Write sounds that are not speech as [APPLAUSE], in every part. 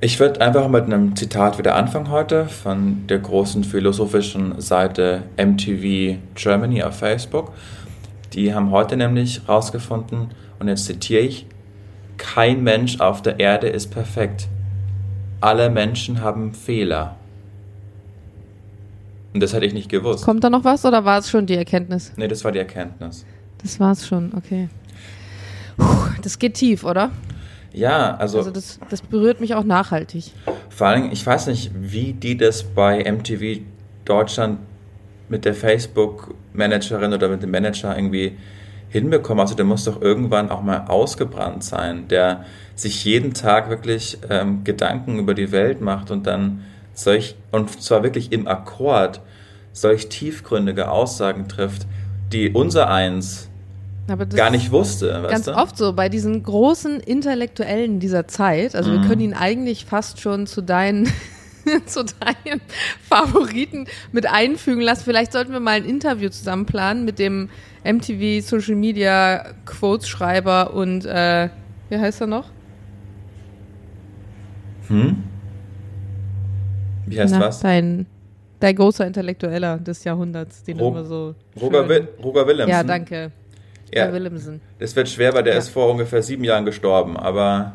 Ich würde einfach mit einem Zitat wieder anfangen heute von der großen philosophischen Seite MTV Germany auf Facebook. Die haben heute nämlich rausgefunden, und jetzt zitiere ich, kein Mensch auf der Erde ist perfekt. Alle Menschen haben Fehler. Und das hätte ich nicht gewusst. Kommt da noch was oder war es schon die Erkenntnis? Nee, das war die Erkenntnis. Das war es schon, okay. Puh, das geht tief, oder? Ja, also. Also das, das berührt mich auch nachhaltig. Vor allem, ich weiß nicht, wie die das bei MTV Deutschland mit der Facebook-Managerin oder mit dem Manager irgendwie hinbekommen. Also der muss doch irgendwann auch mal ausgebrannt sein, der sich jeden Tag wirklich ähm, Gedanken über die Welt macht und dann solch, und zwar wirklich im Akkord, solch tiefgründige Aussagen trifft, die unser Eins gar nicht wusste. Ganz du? oft so, bei diesen großen Intellektuellen dieser Zeit, also mhm. wir können ihn eigentlich fast schon zu deinen [LAUGHS] zu deinen Favoriten mit einfügen lassen. Vielleicht sollten wir mal ein Interview zusammen planen mit dem MTV Social Media Quotes Schreiber und äh, wie heißt er noch? Hm? Wie heißt Na, was? Dein, dein großer Intellektueller des Jahrhunderts, den Ro immer so. Roger, Will, Roger Willemsen. Ja, danke. Ja, Willemsen. Das wird schwer, weil der ja. ist vor ungefähr sieben Jahren gestorben, aber.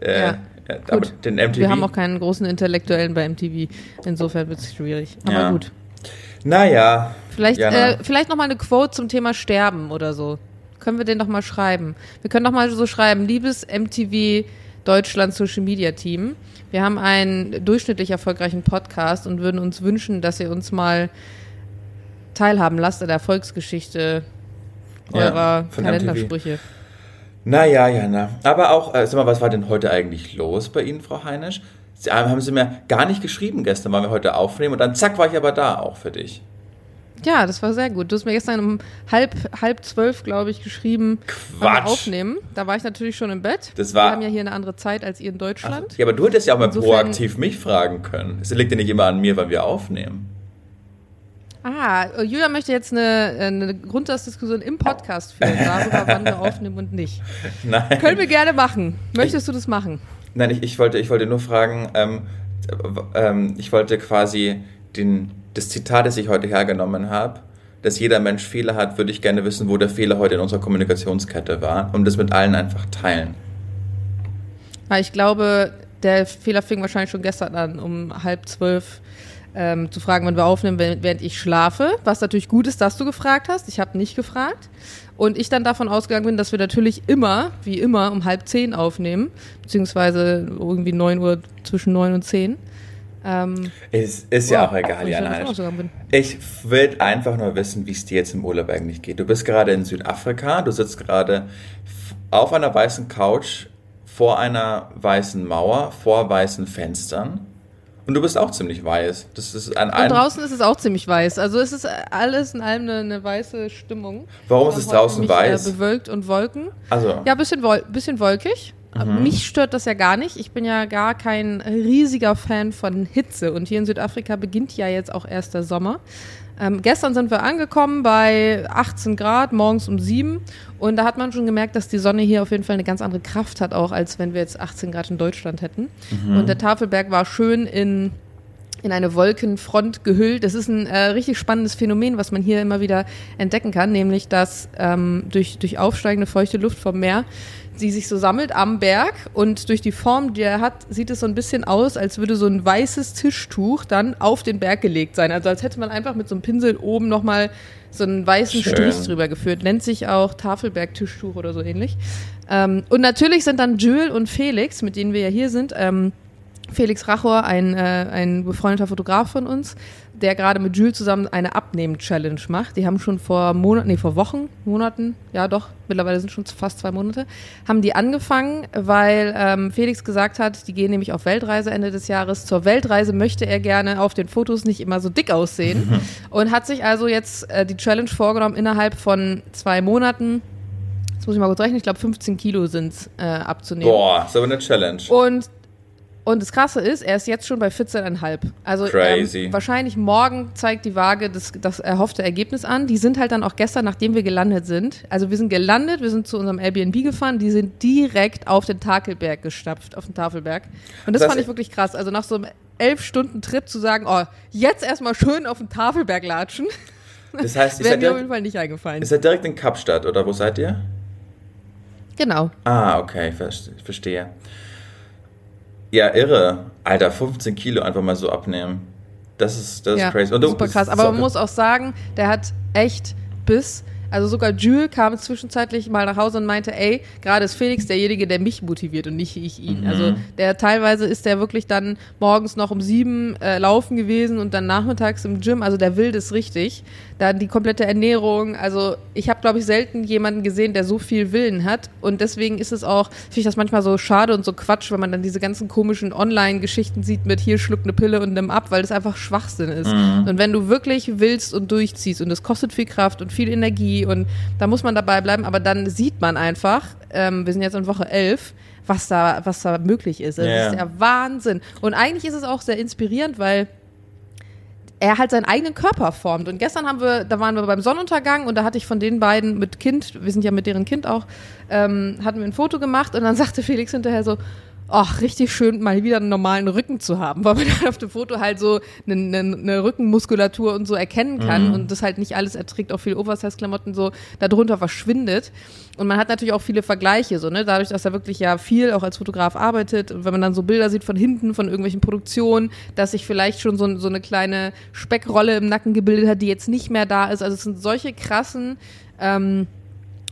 Äh, ja. Ja, gut. den MTV. Wir haben auch keinen großen Intellektuellen bei MTV. Insofern wird es schwierig. Aber ja. gut. Naja. Vielleicht, äh, vielleicht noch mal eine Quote zum Thema Sterben oder so. Können wir den noch mal schreiben? Wir können noch mal so schreiben, liebes MTV Deutschland Social Media Team. Wir haben einen durchschnittlich erfolgreichen Podcast und würden uns wünschen, dass ihr uns mal teilhaben lasst an der Erfolgsgeschichte eurer ja, Kalendersprüche. Naja, ja, na. Aber auch, äh, sag mal, was war denn heute eigentlich los bei Ihnen, Frau Heinisch? Sie, äh, haben Sie mir gar nicht geschrieben gestern, weil wir heute aufnehmen und dann zack war ich aber da auch für dich. Ja, das war sehr gut. Du hast mir gestern um halb, halb zwölf, glaube ich, geschrieben, Quatsch. aufnehmen. Da war ich natürlich schon im Bett. Das war, wir haben ja hier eine andere Zeit als ihr in Deutschland. Ach, ja, aber du hättest ja auch mal Insofern, proaktiv mich fragen können. Es liegt ja nicht immer an mir, weil wir aufnehmen. Ah, Julia möchte jetzt eine, eine Grundsatzdiskussion im Podcast führen, darüber, wann wir aufnehmen und nicht. [LAUGHS] Nein. Können wir gerne machen. Möchtest du das machen? Nein, ich, ich, wollte, ich wollte nur fragen, ähm, ähm, ich wollte quasi den, das Zitat, das ich heute hergenommen habe, dass jeder Mensch Fehler hat, würde ich gerne wissen, wo der Fehler heute in unserer Kommunikationskette war und das mit allen einfach teilen. Ich glaube, der Fehler fing wahrscheinlich schon gestern an, um halb zwölf ähm, zu fragen, wann wir aufnehmen, während ich schlafe. Was natürlich gut ist, dass du gefragt hast. Ich habe nicht gefragt. Und ich dann davon ausgegangen bin, dass wir natürlich immer, wie immer, um halb zehn aufnehmen. Beziehungsweise irgendwie neun Uhr, zwischen neun und zehn. Ähm, ist, ist ja auch egal, Jana. Ich will einfach nur wissen, wie es dir jetzt im Urlaub eigentlich geht. Du bist gerade in Südafrika, du sitzt gerade auf einer weißen Couch vor einer weißen Mauer, vor weißen Fenstern und du bist auch ziemlich weiß. Das ist an Und draußen ist es auch ziemlich weiß. Also es ist alles in allem eine, eine weiße Stimmung. Warum ist es draußen mich, weiß? Äh, bewölkt und Wolken. Also. Ja, bisschen, wol bisschen wolkig. Mhm. Mich stört das ja gar nicht. Ich bin ja gar kein riesiger Fan von Hitze. Und hier in Südafrika beginnt ja jetzt auch erst der Sommer. Ähm, gestern sind wir angekommen bei 18 Grad, morgens um 7. Und da hat man schon gemerkt, dass die Sonne hier auf jeden Fall eine ganz andere Kraft hat, auch als wenn wir jetzt 18 Grad in Deutschland hätten. Mhm. Und der Tafelberg war schön in in eine Wolkenfront gehüllt. Das ist ein äh, richtig spannendes Phänomen, was man hier immer wieder entdecken kann, nämlich dass ähm, durch, durch aufsteigende feuchte Luft vom Meer sie sich so sammelt am Berg und durch die Form, die er hat, sieht es so ein bisschen aus, als würde so ein weißes Tischtuch dann auf den Berg gelegt sein. Also als hätte man einfach mit so einem Pinsel oben nochmal so einen weißen Schön. Strich drüber geführt. Nennt sich auch Tafelberg-Tischtuch oder so ähnlich. Ähm, und natürlich sind dann Jules und Felix, mit denen wir ja hier sind, ähm, Felix Rachor, ein, äh, ein befreundeter Fotograf von uns, der gerade mit Jules zusammen eine Abnehmen-Challenge macht. Die haben schon vor Monaten, nee, vor Wochen, Monaten, ja doch, mittlerweile sind schon fast zwei Monate, haben die angefangen, weil ähm, Felix gesagt hat, die gehen nämlich auf Weltreise Ende des Jahres. Zur Weltreise möchte er gerne auf den Fotos nicht immer so dick aussehen [LAUGHS] und hat sich also jetzt äh, die Challenge vorgenommen, innerhalb von zwei Monaten Jetzt muss ich mal kurz rechnen, ich glaube 15 Kilo sind äh, abzunehmen. Boah, ist aber eine Challenge. Und Und das Krasse ist, er ist jetzt schon bei 14,5. Also Crazy. Ähm, wahrscheinlich morgen zeigt die Waage das, das erhoffte Ergebnis an. Die sind halt dann auch gestern, nachdem wir gelandet sind. Also wir sind gelandet, wir sind zu unserem Airbnb gefahren, die sind direkt auf den Takelberg gestapft, auf den Tafelberg. Und das, Das- fand ich wirklich krass. Also nach so einem elf Stunden Trip zu sagen, oh, jetzt erstmal schön auf den Tafelberg latschen, Das heißt, [LAUGHS] wäre mir auf jeden direkt, Fall nicht eingefallen. ihr seid direkt in Kapstadt, oder wo seid ihr? Genau. Ah, okay, ver- verstehe. Ja, irre. Alter, 15 Kilo einfach mal so abnehmen. Das ist, das ja, ist crazy. Und super krass. Aber man muss auch sagen, der hat echt Biss. Also sogar Jules kam zwischenzeitlich mal nach Hause und meinte, ey, gerade ist Felix derjenige, der mich motiviert und nicht ich ihn. Mhm. Also der teilweise ist der wirklich dann morgens noch um sieben äh, laufen gewesen und dann nachmittags im Gym. Also der will das richtig. Dann die komplette Ernährung. Also ich habe, glaube ich, selten jemanden gesehen, der so viel Willen hat. Und deswegen ist es auch, finde ich das manchmal so schade und so Quatsch, wenn man dann diese ganzen komischen Online-Geschichten sieht mit hier schluck eine Pille und nimm ab, weil das einfach Schwachsinn ist. Und wenn du wirklich willst und durchziehst und es kostet viel Kraft und viel Energie und da muss man dabei bleiben, aber dann sieht man einfach, ähm, wir sind jetzt in Woche 11, was da, was da möglich ist. Das Ja. ist der Wahnsinn. Und eigentlich ist es auch sehr inspirierend, weil er halt seinen eigenen Körper formt. Und gestern haben wir, da waren wir beim Sonnenuntergang und da hatte ich von den beiden mit Kind, wir sind ja mit deren Kind auch, ähm, hatten wir ein Foto gemacht und dann [LAUGHS] sagte Felix hinterher so, ach, richtig schön, mal wieder einen normalen Rücken zu haben, [LAUGHS] weil man dann auf dem Foto halt so eine, eine, eine Rückenmuskulatur und so erkennen kann und das halt nicht alles erträgt, auch viel Oversize-Klamotten so darunter verschwindet. Und man hat natürlich auch viele Vergleiche, so, ne, dadurch, dass er wirklich ja viel auch als Fotograf arbeitet und wenn man dann so Bilder sieht von hinten, von irgendwelchen Produktionen, dass sich vielleicht schon so, so eine kleine Speckrolle im Nacken gebildet hat, die jetzt nicht mehr da ist. Also es sind solche krassen, ähm,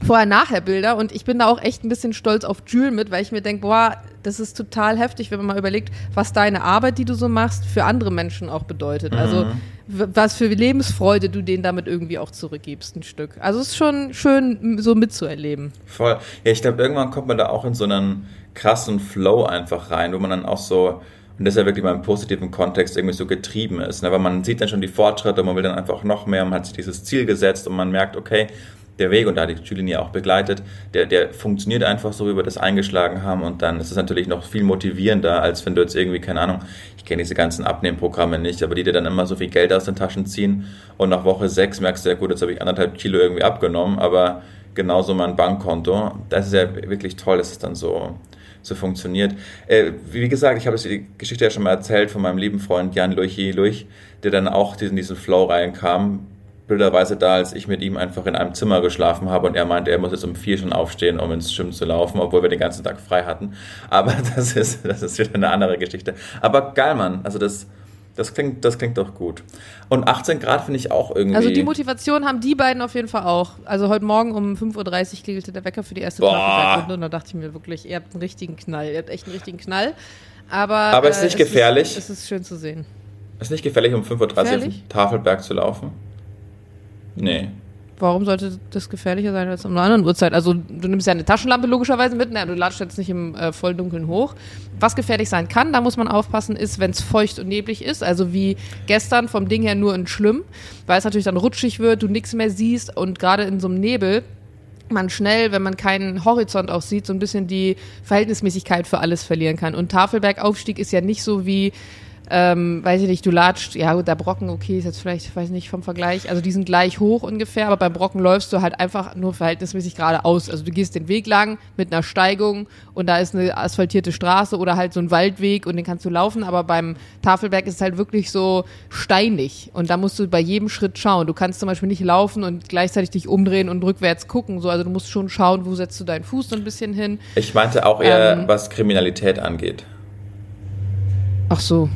Vorher-Nachher-Bilder und ich bin da auch echt ein bisschen stolz auf Jules mit, weil ich mir denke, boah, das ist total heftig, wenn man mal überlegt, was deine Arbeit, die du so machst, für andere Menschen auch bedeutet. Also w- was für Lebensfreude du denen damit irgendwie auch zurückgibst, ein Stück. Also es ist schon schön, so mitzuerleben. Voll. Ja, ich glaube, irgendwann kommt man da auch in so einen krassen Flow einfach rein, wo man dann auch so, und das ist ja wirklich mal im positiven Kontext irgendwie so getrieben ist, ne? weil man sieht dann schon die Fortschritte, man will dann einfach noch mehr, man hat sich dieses Ziel gesetzt und man merkt, okay, der Weg, und da die Julien ja auch begleitet, der, der funktioniert einfach so, wie wir das eingeschlagen haben und dann ist es natürlich noch viel motivierender, als wenn du jetzt irgendwie, keine Ahnung, ich kenne diese ganzen Abnehmprogramme nicht, aber die dir dann immer so viel Geld aus den Taschen ziehen und nach Woche sechs merkst du ja gut, jetzt habe ich anderthalb Kilo irgendwie abgenommen, aber genauso mein Bankkonto, das ist ja wirklich toll, dass es dann so, so funktioniert. Äh, wie gesagt, ich habe die Geschichte ja schon mal erzählt von meinem lieben Freund Jan Luchi Luch, der dann auch in diesen Flow reinkam, bilderweise da, als ich mit ihm einfach in einem Zimmer geschlafen habe und er meinte, er muss jetzt um vier schon aufstehen, um ins Gym zu laufen, obwohl wir den ganzen Tag frei hatten. Aber [LAUGHS] das ist, das ist wieder eine andere Geschichte. Aber geil, Mann. Also das, das klingt, das klingt doch gut. Und 18 Grad finde ich auch irgendwie. Also die Motivation haben die beiden auf jeden Fall auch. Also heute Morgen um 5.30 Uhr klingelte der Wecker für die erste Boah. Tafelbergrunde und da dachte ich mir wirklich, ihr habt einen richtigen Knall. Ihr habt echt einen richtigen Knall. Aber, Aber ist nicht gefährlich? Ist, es ist schön zu sehen. ist nicht gefährlich, um 5.30 Uhr auf den Tafelberg zu laufen? Nee. Warum sollte das gefährlicher sein als um einer anderen Uhrzeit? Also du nimmst ja eine Taschenlampe logischerweise mit, na, du latschst jetzt nicht im äh, Volldunkeln hoch. Was gefährlich sein kann, da muss man aufpassen, ist, wenn es feucht und neblig ist, also wie gestern vom Ding her nur in schlimm, weil es natürlich dann rutschig wird, du nichts mehr siehst und gerade in so einem Nebel man schnell, wenn man keinen Horizont auch sieht, so ein bisschen die Verhältnismäßigkeit für alles verlieren kann. Und Tafelbergaufstieg ist ja nicht so wie ähm, weiß ich nicht, du latscht, ja gut, der Brocken, okay, ist jetzt vielleicht, weiß nicht, vom Vergleich, also die sind gleich hoch ungefähr, aber beim Brocken läufst du halt einfach nur verhältnismäßig geradeaus. Also du gehst den Weg lang mit einer Steigung und da ist eine asphaltierte Straße oder halt so ein Waldweg und den kannst du laufen, aber beim Tafelberg ist es halt wirklich so steinig und da musst du bei jedem Schritt schauen. Du kannst zum Beispiel nicht laufen und gleichzeitig dich umdrehen und rückwärts gucken, so, also du musst schon schauen, wo setzt du deinen Fuß so ein bisschen hin. Ich meinte auch eher, Ähm. was Kriminalität angeht. Ach so.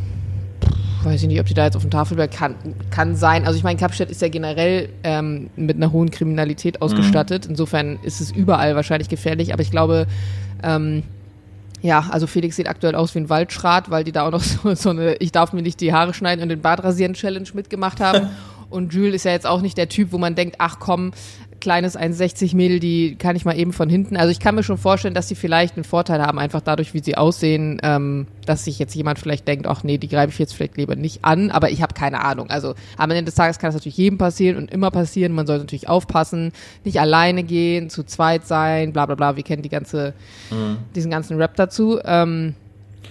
Weiß ich nicht, ob die da jetzt auf dem Tafelberg kann, kann sein. Also ich meine, Kapstadt ist ja generell ähm, mit einer hohen Kriminalität ausgestattet. Insofern ist es überall wahrscheinlich gefährlich. Aber ich glaube, ähm, ja, also Felix sieht aktuell aus wie ein Waldschrat, weil die da auch noch [LAUGHS] so, so eine Ich darf mir nicht die Haare schneiden und den Bart rasieren Challenge mitgemacht haben. [LAUGHS] und Jules ist ja jetzt auch nicht der Typ, wo man denkt, ach komm, kleines 1,60 Mädel, die kann ich mal eben von hinten. Also ich kann mir schon vorstellen, dass sie vielleicht einen Vorteil haben, einfach dadurch, wie sie aussehen, ähm, dass sich jetzt jemand vielleicht denkt, ach nee, die greife ich jetzt vielleicht lieber nicht an, aber ich habe keine Ahnung. Also am Ende des Tages kann es natürlich jedem passieren und immer passieren. Man sollte natürlich aufpassen, nicht alleine gehen, zu zweit sein, bla bla bla. Wir kennen die ganze, diesen ganzen Rap dazu. Ähm,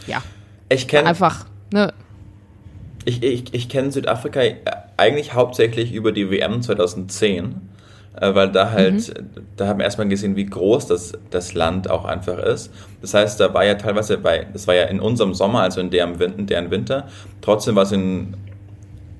ja. Ich kenne einfach, ne? Ich, ich, ich kenne Südafrika eigentlich hauptsächlich über die WM 2010, äh, weil da halt, mhm. da haben wir erstmal gesehen, wie groß das, das Land auch einfach ist. Das heißt, da war ja teilweise bei, das war ja in unserem Sommer, also in deren, in deren Winter, trotzdem war es in,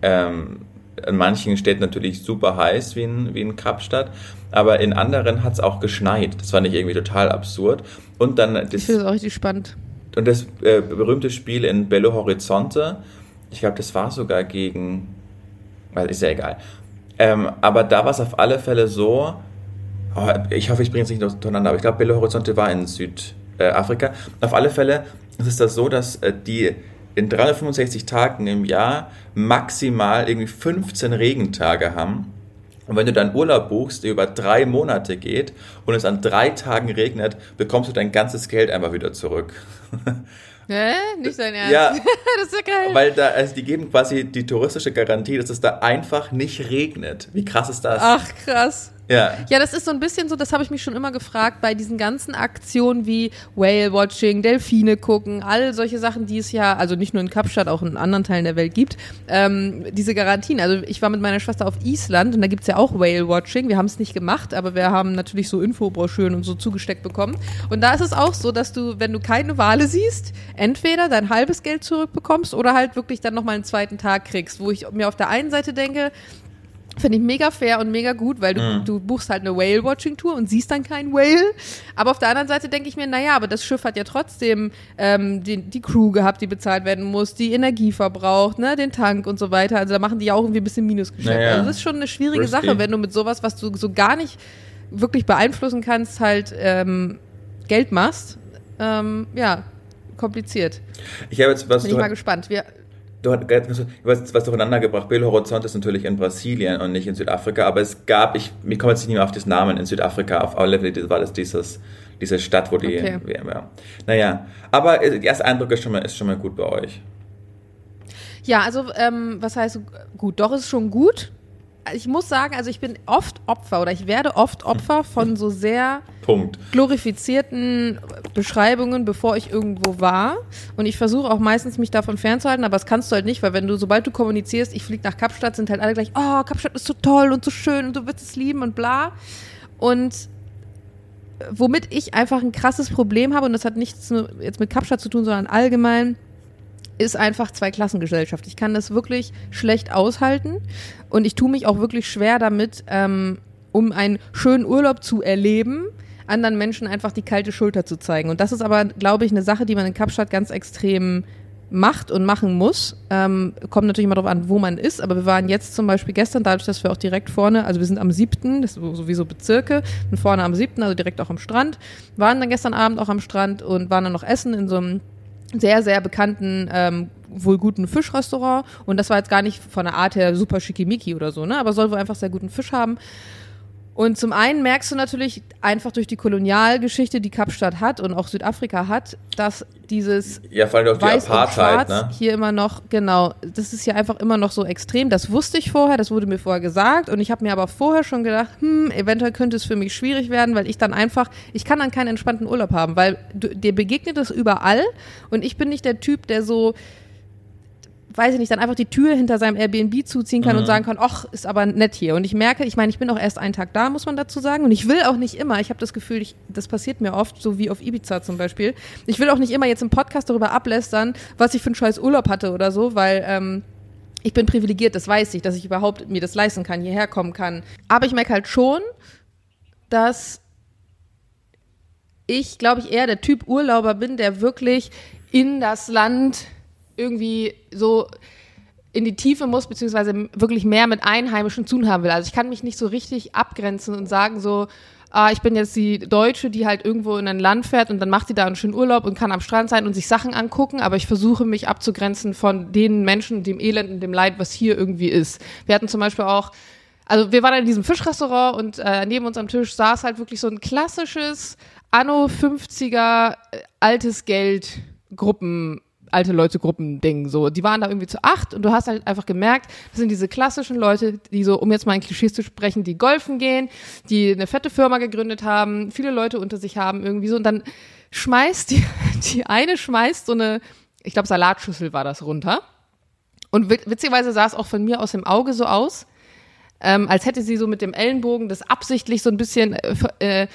ähm, in manchen Städten natürlich super heiß, wie in, wie in Kapstadt, aber in anderen hat es auch geschneit. Das fand ich irgendwie total absurd. Und dann das, ich finde das auch richtig spannend. Und das äh, berühmte Spiel in Belo Horizonte, ich glaube, das war sogar gegen, weil ist ja egal. Ähm, aber da war es auf alle Fälle so, oh, ich hoffe, ich bringe es nicht durcheinander, aber ich glaube, Belo Horizonte war in Südafrika. Auf alle Fälle ist das so, dass äh, die in 365 Tagen im Jahr maximal irgendwie 15 Regentage haben. Und wenn du dann Urlaub buchst, der über drei Monate geht und es an drei Tagen regnet, bekommst du dein ganzes Geld einfach wieder zurück. [LAUGHS] Hä? Nicht dein Ernst? Ja, [LAUGHS] das ist ja geil. Weil da, also die geben quasi die touristische Garantie, dass es da einfach nicht regnet. Wie krass ist das? Ach, krass. Ja. Ja, das ist so ein bisschen so, das habe ich mich schon immer gefragt, bei diesen ganzen Aktionen wie Whale-Watching, Delfine gucken, all solche Sachen, die es ja, also nicht nur in Kapstadt, auch in anderen Teilen der Welt gibt, ähm, diese Garantien. Also ich war mit meiner Schwester auf Island und da gibt's ja auch Whale-Watching. Wir haben es nicht gemacht, aber wir haben natürlich so Infobroschüren und so zugesteckt bekommen. Und da ist es auch so, dass du, wenn du keine Wale siehst, entweder dein halbes Geld zurückbekommst oder halt wirklich dann nochmal einen zweiten Tag kriegst, wo ich mir auf der einen Seite denke, Finde ich mega fair und mega gut, weil du, mhm. du buchst halt eine Whale-Watching-Tour und siehst dann keinen Whale. Aber auf der anderen Seite denke ich mir, naja, aber das Schiff hat ja trotzdem ähm, die, die Crew gehabt, die bezahlt werden muss, die Energie verbraucht, ne, den Tank und so weiter. Also da machen die ja auch irgendwie ein bisschen Minusgeschäft. Naja. Also das ist schon eine schwierige Risky. Sache, wenn du mit sowas, was du so gar nicht wirklich beeinflussen kannst, halt ähm, Geld machst. Ähm, ja, kompliziert. Ich habe jetzt was. Bin ich mal gespannt. Wir, Du hast was durcheinander gebracht. Belo Horizonte ist natürlich in Brasilien und nicht in Südafrika, aber es gab, ich, mir kommt jetzt nicht mehr auf das Namen, in Südafrika, auf alle Fälle war das dieses, diese Stadt, wo die okay. WM war. Naja, aber der erste Eindruck ist schon mal, ist schon mal gut bei euch. Ja, also, ähm, was heißt gut? Doch, ist schon gut ich muss sagen, also ich bin oft Opfer oder ich werde oft Opfer von so sehr [LAUGHS] Punkt. glorifizierten Beschreibungen, bevor ich irgendwo war. Und ich versuche auch meistens mich davon fernzuhalten, aber das kannst du halt nicht, weil wenn du, sobald du kommunizierst, ich fliege nach Kapstadt, sind halt alle gleich, oh, Kapstadt ist so toll und so schön und du wirst es lieben und bla. Und womit ich einfach ein krasses Problem habe, und das hat nichts jetzt mit Kapstadt zu tun, sondern allgemein, ist einfach Zweiklassengesellschaft. Ich kann das wirklich schlecht aushalten und ich tue mich auch wirklich schwer damit, ähm, um einen schönen Urlaub zu erleben, anderen Menschen einfach die kalte Schulter zu zeigen. Und das ist aber, glaube ich, eine Sache, die man in Kapstadt ganz extrem macht und machen muss. Ähm, kommt natürlich immer darauf an, wo man ist, aber wir waren jetzt zum Beispiel gestern, dadurch, dass wir auch direkt vorne, also wir sind am siebten, das ist sowieso Bezirke, und vorne am siebten, also direkt auch am Strand, waren dann gestern Abend auch am Strand und waren dann noch essen in so einem sehr, sehr bekannten, ähm, wohl guten Fischrestaurant. Und das war jetzt gar nicht von der Art her super schickimicki oder so, ne? Aber soll wohl einfach sehr guten Fisch haben. Und zum einen merkst du natürlich einfach durch die Kolonialgeschichte, die Kapstadt hat und auch Südafrika hat, dass dieses ja, vor allem auch Weiß die Apartheid, ne? hier immer noch, genau, das ist ja einfach immer noch so extrem. Das wusste ich vorher, das wurde mir vorher gesagt und ich habe mir aber vorher schon gedacht, hm, eventuell könnte es für mich schwierig werden, weil ich dann einfach, ich kann dann keinen entspannten Urlaub haben, weil du, dir begegnet es überall und ich bin nicht der Typ, der so weiß ich nicht, dann einfach die Tür hinter seinem Airbnb zuziehen kann mhm. und sagen kann, ach, ist aber nett hier. Und ich merke, ich meine, ich bin auch erst einen Tag da, muss man dazu sagen. Und ich will auch nicht immer, ich habe das Gefühl, ich, das passiert mir oft, so wie auf Ibiza zum Beispiel. Ich will auch nicht immer jetzt im Podcast darüber ablästern, was ich für einen scheiß Urlaub hatte oder so, weil ähm, ich bin privilegiert, das weiß ich, dass ich überhaupt mir das leisten kann, hierher kommen kann. Aber ich merke halt schon, dass ich, glaube ich, eher der Typ Urlauber bin, der wirklich in das Land irgendwie so in die Tiefe muss, beziehungsweise wirklich mehr mit Einheimischen zu tun haben will. Also ich kann mich nicht so richtig abgrenzen und sagen so, ah, ich bin jetzt die Deutsche, die halt irgendwo in ein Land fährt und dann macht die da einen schönen Urlaub und kann am Strand sein und sich Sachen angucken, aber ich versuche mich abzugrenzen von den Menschen, dem Elend und dem Leid, was hier irgendwie ist. Wir hatten zum Beispiel auch, also wir waren in diesem Fischrestaurant und äh, neben uns am Tisch saß halt wirklich so ein klassisches Anno 50er äh, altes Geld Gruppen alte Leute Gruppen-Ding. So, die waren da irgendwie zu acht und du hast halt einfach gemerkt, das sind diese klassischen Leute, die so, um jetzt mal in Klischees zu sprechen, die golfen gehen, die eine fette Firma gegründet haben, viele Leute unter sich haben irgendwie so und dann schmeißt die, [LAUGHS] die eine schmeißt so eine ich glaube, Salatschüssel war das runter. Und witzigerweise sah es auch von mir aus dem Auge so aus, ähm, als hätte sie so mit dem Ellenbogen das absichtlich so ein bisschen äh, äh,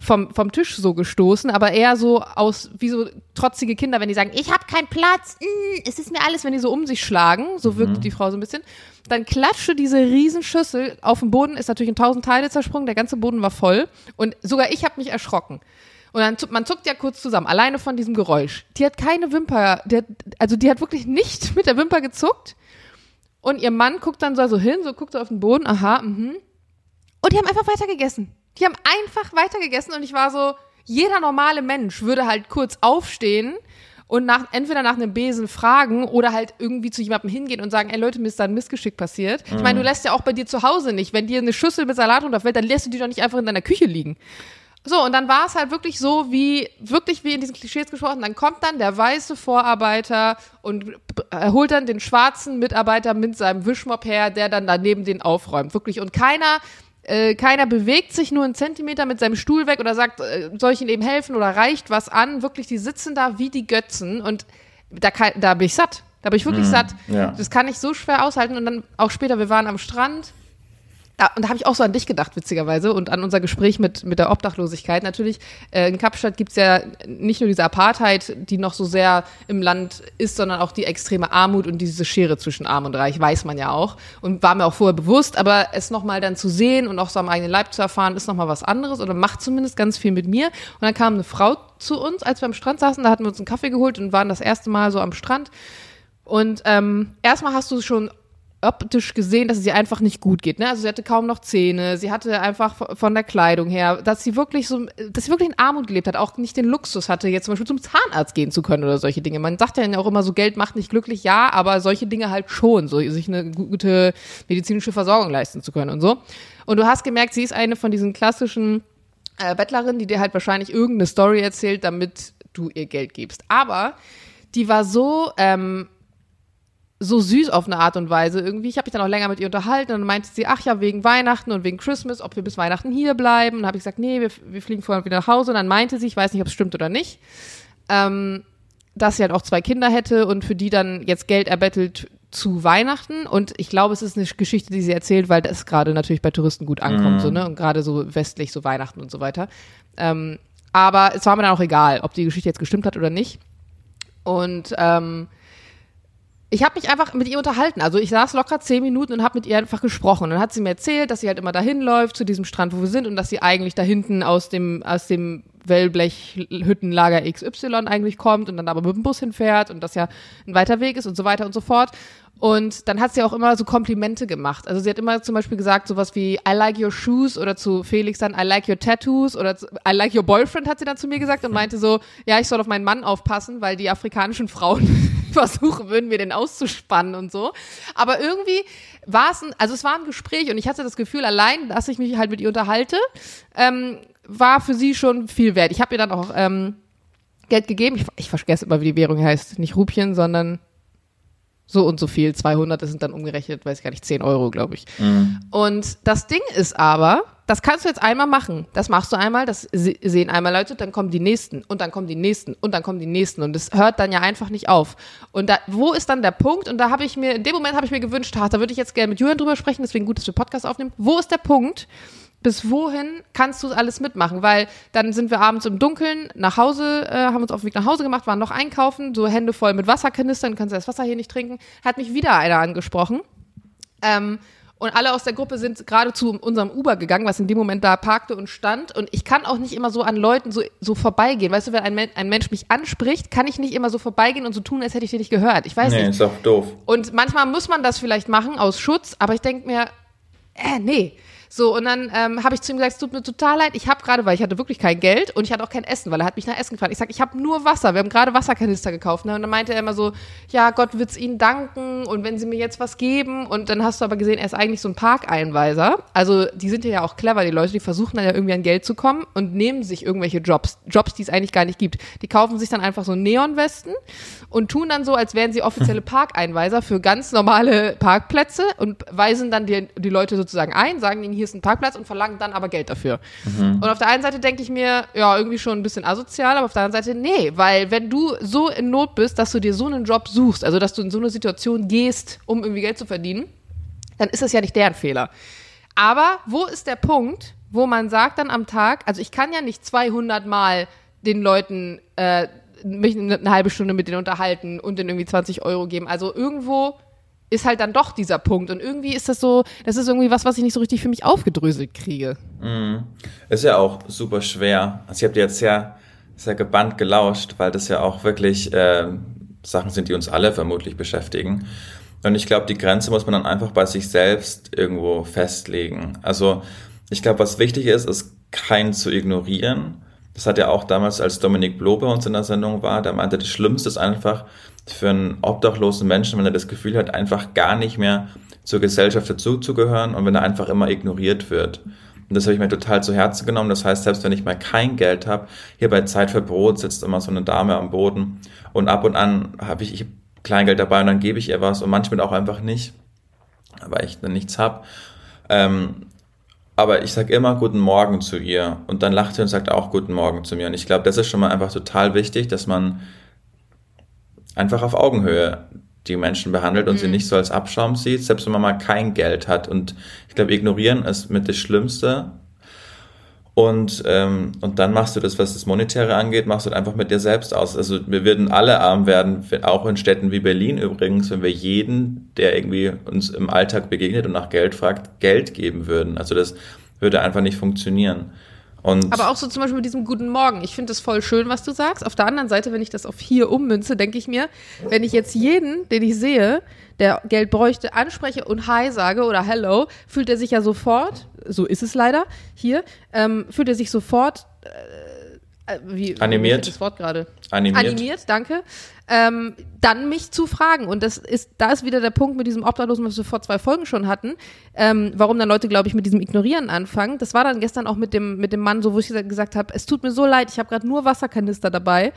vom, vom Tisch so gestoßen, aber eher so aus, wie so trotzige Kinder, wenn die sagen, ich habe keinen Platz, mm, es ist mir alles, wenn die so um sich schlagen, so mhm. wirkte die Frau so ein bisschen. Dann klatschte diese Riesenschüssel auf dem Boden, ist natürlich in tausend Teile zersprungen, der ganze Boden war voll und sogar ich habe mich erschrocken. Und dann, man zuckt ja kurz zusammen, alleine von diesem Geräusch. Die hat keine Wimper, die hat, also die hat wirklich nicht [LAUGHS] mit der Wimper gezuckt. Und ihr Mann guckt dann so hin, so guckt so auf den Boden, aha, mhm. Und die haben einfach weiter gegessen. Die haben einfach weiter gegessen und ich war so, jeder normale Mensch würde halt kurz aufstehen und nach, entweder nach einem Besen fragen oder halt irgendwie zu jemandem hingehen und sagen, ey Leute, mir ist da ein Missgeschick passiert. Mhm. Ich meine, du lässt ja auch bei dir zu Hause nicht, wenn dir eine Schüssel mit Salat runterfällt, dann lässt du die doch nicht einfach in deiner Küche liegen. So, und dann war es halt wirklich so, wie, wirklich wie in diesen Klischees gesprochen, dann kommt dann der weiße Vorarbeiter und holt dann den schwarzen Mitarbeiter mit seinem Wischmopp her, der dann daneben den aufräumt. Wirklich. Und keiner, äh, keiner bewegt sich nur einen Zentimeter mit seinem Stuhl weg oder sagt, äh, soll ich ihnen eben helfen oder reicht was an? Wirklich, die sitzen da wie die Götzen und da, kann, da bin ich satt. Da bin ich wirklich mm, satt. Ja. Das kann ich so schwer aushalten. Und dann auch später, wir waren am Strand da, und da habe ich auch so an dich gedacht, witzigerweise, und an unser Gespräch mit, mit der Obdachlosigkeit. Natürlich, äh, in Kapstadt gibt's ja nicht nur diese Apartheid, die noch so sehr im Land ist, sondern auch die extreme Armut und diese Schere zwischen Arm und Reich, weiß man ja auch. Und war mir auch vorher bewusst, aber es nochmal dann zu sehen und auch so am eigenen Leib zu erfahren, ist nochmal was anderes oder macht zumindest ganz viel mit mir. Und dann kam eine Frau zu uns, als wir am Strand saßen, da hatten wir uns einen Kaffee geholt und waren das erste Mal so am Strand. Und ähm, erstmal hast du schon optisch gesehen, dass es ihr einfach nicht gut geht. Ne? Also sie hatte kaum noch Zähne, sie hatte einfach von der Kleidung her, dass sie wirklich so, dass sie wirklich in Armut gelebt hat, auch nicht den Luxus hatte, jetzt zum Beispiel zum Zahnarzt gehen zu können oder solche Dinge. Man sagt ja auch immer so, Geld macht nicht glücklich, ja, aber solche Dinge halt schon, so sich eine gute medizinische Versorgung leisten zu können und so. Und du hast gemerkt, sie ist eine von diesen klassischen äh, Bettlerinnen, die dir halt wahrscheinlich irgendeine Story erzählt, damit du ihr Geld gibst. Aber die war so ähm, so süß auf eine Art und Weise irgendwie. Ich habe mich dann auch länger mit ihr unterhalten und dann meinte sie, ach ja, wegen Weihnachten und wegen Christmas, ob wir bis Weihnachten hier bleiben. Und habe ich gesagt, nee, wir, wir fliegen vorher wieder nach Hause. Und dann meinte sie, ich weiß nicht, ob es stimmt oder nicht, ähm, dass sie halt auch zwei Kinder hätte und für die dann jetzt Geld erbettelt zu Weihnachten. Und ich glaube, es ist eine Geschichte, die sie erzählt, weil das gerade natürlich bei Touristen gut ankommt, mhm. so, ne? Und gerade so westlich, so Weihnachten und so weiter. Ähm, aber es war mir dann auch egal, ob die Geschichte jetzt gestimmt hat oder nicht. Und ähm, ich habe mich einfach mit ihr unterhalten. Also ich saß locker zehn Minuten und habe mit ihr einfach gesprochen. Und dann hat sie mir erzählt, dass sie halt immer dahin läuft zu diesem Strand, wo wir sind, und dass sie eigentlich da hinten aus dem aus dem Wellblechhüttenlager XY eigentlich kommt und dann aber mit dem Bus hinfährt und das ja ein weiter Weg ist und so weiter und so fort. Und dann hat sie auch immer so Komplimente gemacht. Also sie hat immer zum Beispiel gesagt sowas wie I like your shoes oder zu Felix dann I like your tattoos oder I like your boyfriend hat sie dann zu mir gesagt und meinte so, ja, ich soll auf meinen Mann aufpassen, weil die afrikanischen Frauen [LAUGHS] versuchen würden, mir den auszuspannen und so. Aber irgendwie war es ein, also es war ein Gespräch und ich hatte das Gefühl, allein, dass ich mich halt mit ihr unterhalte, ähm, war für sie schon viel wert. Ich habe ihr dann auch ähm, Geld gegeben. Ich, ich vergesse immer, wie die Währung heißt. Nicht Rupien, sondern so und so viel, 200, das sind dann umgerechnet, weiß ich gar nicht, 10 Euro, glaube ich. Mhm. Und das Ding ist aber, das kannst du jetzt einmal machen. Das machst du einmal, das sehen einmal Leute, dann kommen die nächsten und dann kommen die nächsten und dann kommen die nächsten und es hört dann ja einfach nicht auf. Und da, wo ist dann der Punkt? Und da habe ich mir, in dem Moment habe ich mir gewünscht, ach, da würde ich jetzt gerne mit Julian drüber sprechen, deswegen gut, dass wir Podcast aufnehmen. Wo ist der Punkt, bis wohin kannst du alles mitmachen? Weil dann sind wir abends im Dunkeln nach Hause, äh, haben uns auf den Weg nach Hause gemacht, waren noch einkaufen, so Hände voll mit Wasserkanistern, kannst du das Wasser hier nicht trinken. Hat mich wieder einer angesprochen. Ähm, und alle aus der Gruppe sind gerade zu unserem Uber gegangen, was in dem Moment da parkte und stand. Und ich kann auch nicht immer so an Leuten so, so vorbeigehen. Weißt du, wenn ein, ein Mensch mich anspricht, kann ich nicht immer so vorbeigehen und so tun, als hätte ich dir nicht gehört. Ich weiß nee, nicht. ist auch doof. Und manchmal muss man das vielleicht machen aus Schutz, aber ich denke mir, äh, nee. So, und dann ähm, habe ich zu ihm gesagt, es tut mir total leid, ich habe gerade, weil ich hatte wirklich kein Geld und ich hatte auch kein Essen, weil er hat mich nach Essen gefragt. Ich sage, ich habe nur Wasser, wir haben gerade Wasserkanister gekauft. Ne? Und dann meinte er immer so, ja, Gott wird's Ihnen danken und wenn Sie mir jetzt was geben. Und dann hast du aber gesehen, er ist eigentlich so ein Parkeinweiser. Also die sind ja auch clever, die Leute, die versuchen dann ja irgendwie an Geld zu kommen und nehmen sich irgendwelche Jobs, Jobs, die es eigentlich gar nicht gibt. Die kaufen sich dann einfach so Neonwesten und tun dann so, als wären sie offizielle [LAUGHS] Parkeinweiser für ganz normale Parkplätze und weisen dann die, die Leute sozusagen ein, sagen ihnen, hier ist ein Parkplatz und verlangen dann aber Geld dafür. Mhm. Und auf der einen Seite denke ich mir, ja, irgendwie schon ein bisschen asozial, aber auf der anderen Seite, nee, weil wenn du so in Not bist, dass du dir so einen Job suchst, also dass du in so eine Situation gehst, um irgendwie Geld zu verdienen, dann ist das ja nicht deren Fehler. Aber wo ist der Punkt, wo man sagt dann am Tag, also ich kann ja nicht 200 Mal den Leuten äh, mich eine, eine halbe Stunde mit denen unterhalten und denen irgendwie 20 Euro geben. Also irgendwo ist halt dann doch dieser Punkt. Und irgendwie ist das so, das ist irgendwie was, was ich nicht so richtig für mich aufgedröselt kriege. Mhm. Ist ja auch super schwer. Also ich habe dir jetzt sehr, sehr gebannt gelauscht, weil das ja auch wirklich äh, Sachen sind, die uns alle vermutlich beschäftigen. Und ich glaube, die Grenze muss man dann einfach bei sich selbst irgendwo festlegen. Also ich glaube, was wichtig ist, ist keinen zu ignorieren. Das hat ja auch damals, als Dominik Bloh bei uns in der Sendung war, der meinte, das Schlimmste ist einfach für einen obdachlosen Menschen, wenn er das Gefühl hat, einfach gar nicht mehr zur Gesellschaft dazuzugehören und wenn er einfach immer ignoriert wird. Und das habe ich mir total zu Herzen genommen. Das heißt, selbst wenn ich mal kein Geld habe, hier bei Zeit für Brot sitzt immer so eine Dame am Boden und ab und an habe ich, ich Kleingeld dabei und dann gebe ich ihr was und manchmal auch einfach nicht, weil ich dann nichts habe. Ähm, aber ich sage immer guten Morgen zu ihr und dann lacht sie und sagt auch guten Morgen zu mir. Und ich glaube, das ist schon mal einfach total wichtig, dass man einfach auf Augenhöhe die Menschen behandelt und mhm. sie nicht so als Abschaum sieht, selbst wenn man mal kein Geld hat. Und ich glaube, ignorieren ist mit das Schlimmste, und, ähm, und dann machst du das, was das Monetäre angeht, machst du einfach mit dir selbst aus. Also wir würden alle arm werden, auch in Städten wie Berlin übrigens, wenn wir jeden, der irgendwie uns im Alltag begegnet und nach Geld fragt, Geld geben würden. Also das würde einfach nicht funktionieren. Und Aber auch so zum Beispiel mit diesem Guten Morgen. Ich finde das voll schön, was du sagst. Auf der anderen Seite, wenn ich das auf hier ummünze, denke ich mir, wenn ich jetzt jeden, den ich sehe, der Geld bräuchte, anspreche und Hi sage oder Hello, fühlt er sich ja sofort, so ist es leider hier, ähm, fühlt er sich sofort äh, äh wie, animiert. Das Wort gerade? Animiert. Animiert, danke. Ähm, dann mich zu fragen. Und das ist, da ist wieder der Punkt mit diesem Obdachlosen, was wir vor zwei Folgen schon hatten, ähm, warum dann Leute, glaube ich, mit diesem Ignorieren anfangen. Das war dann gestern auch mit dem, mit dem Mann, so wo ich gesagt habe, es tut mir so leid, ich habe gerade nur Wasserkanister dabei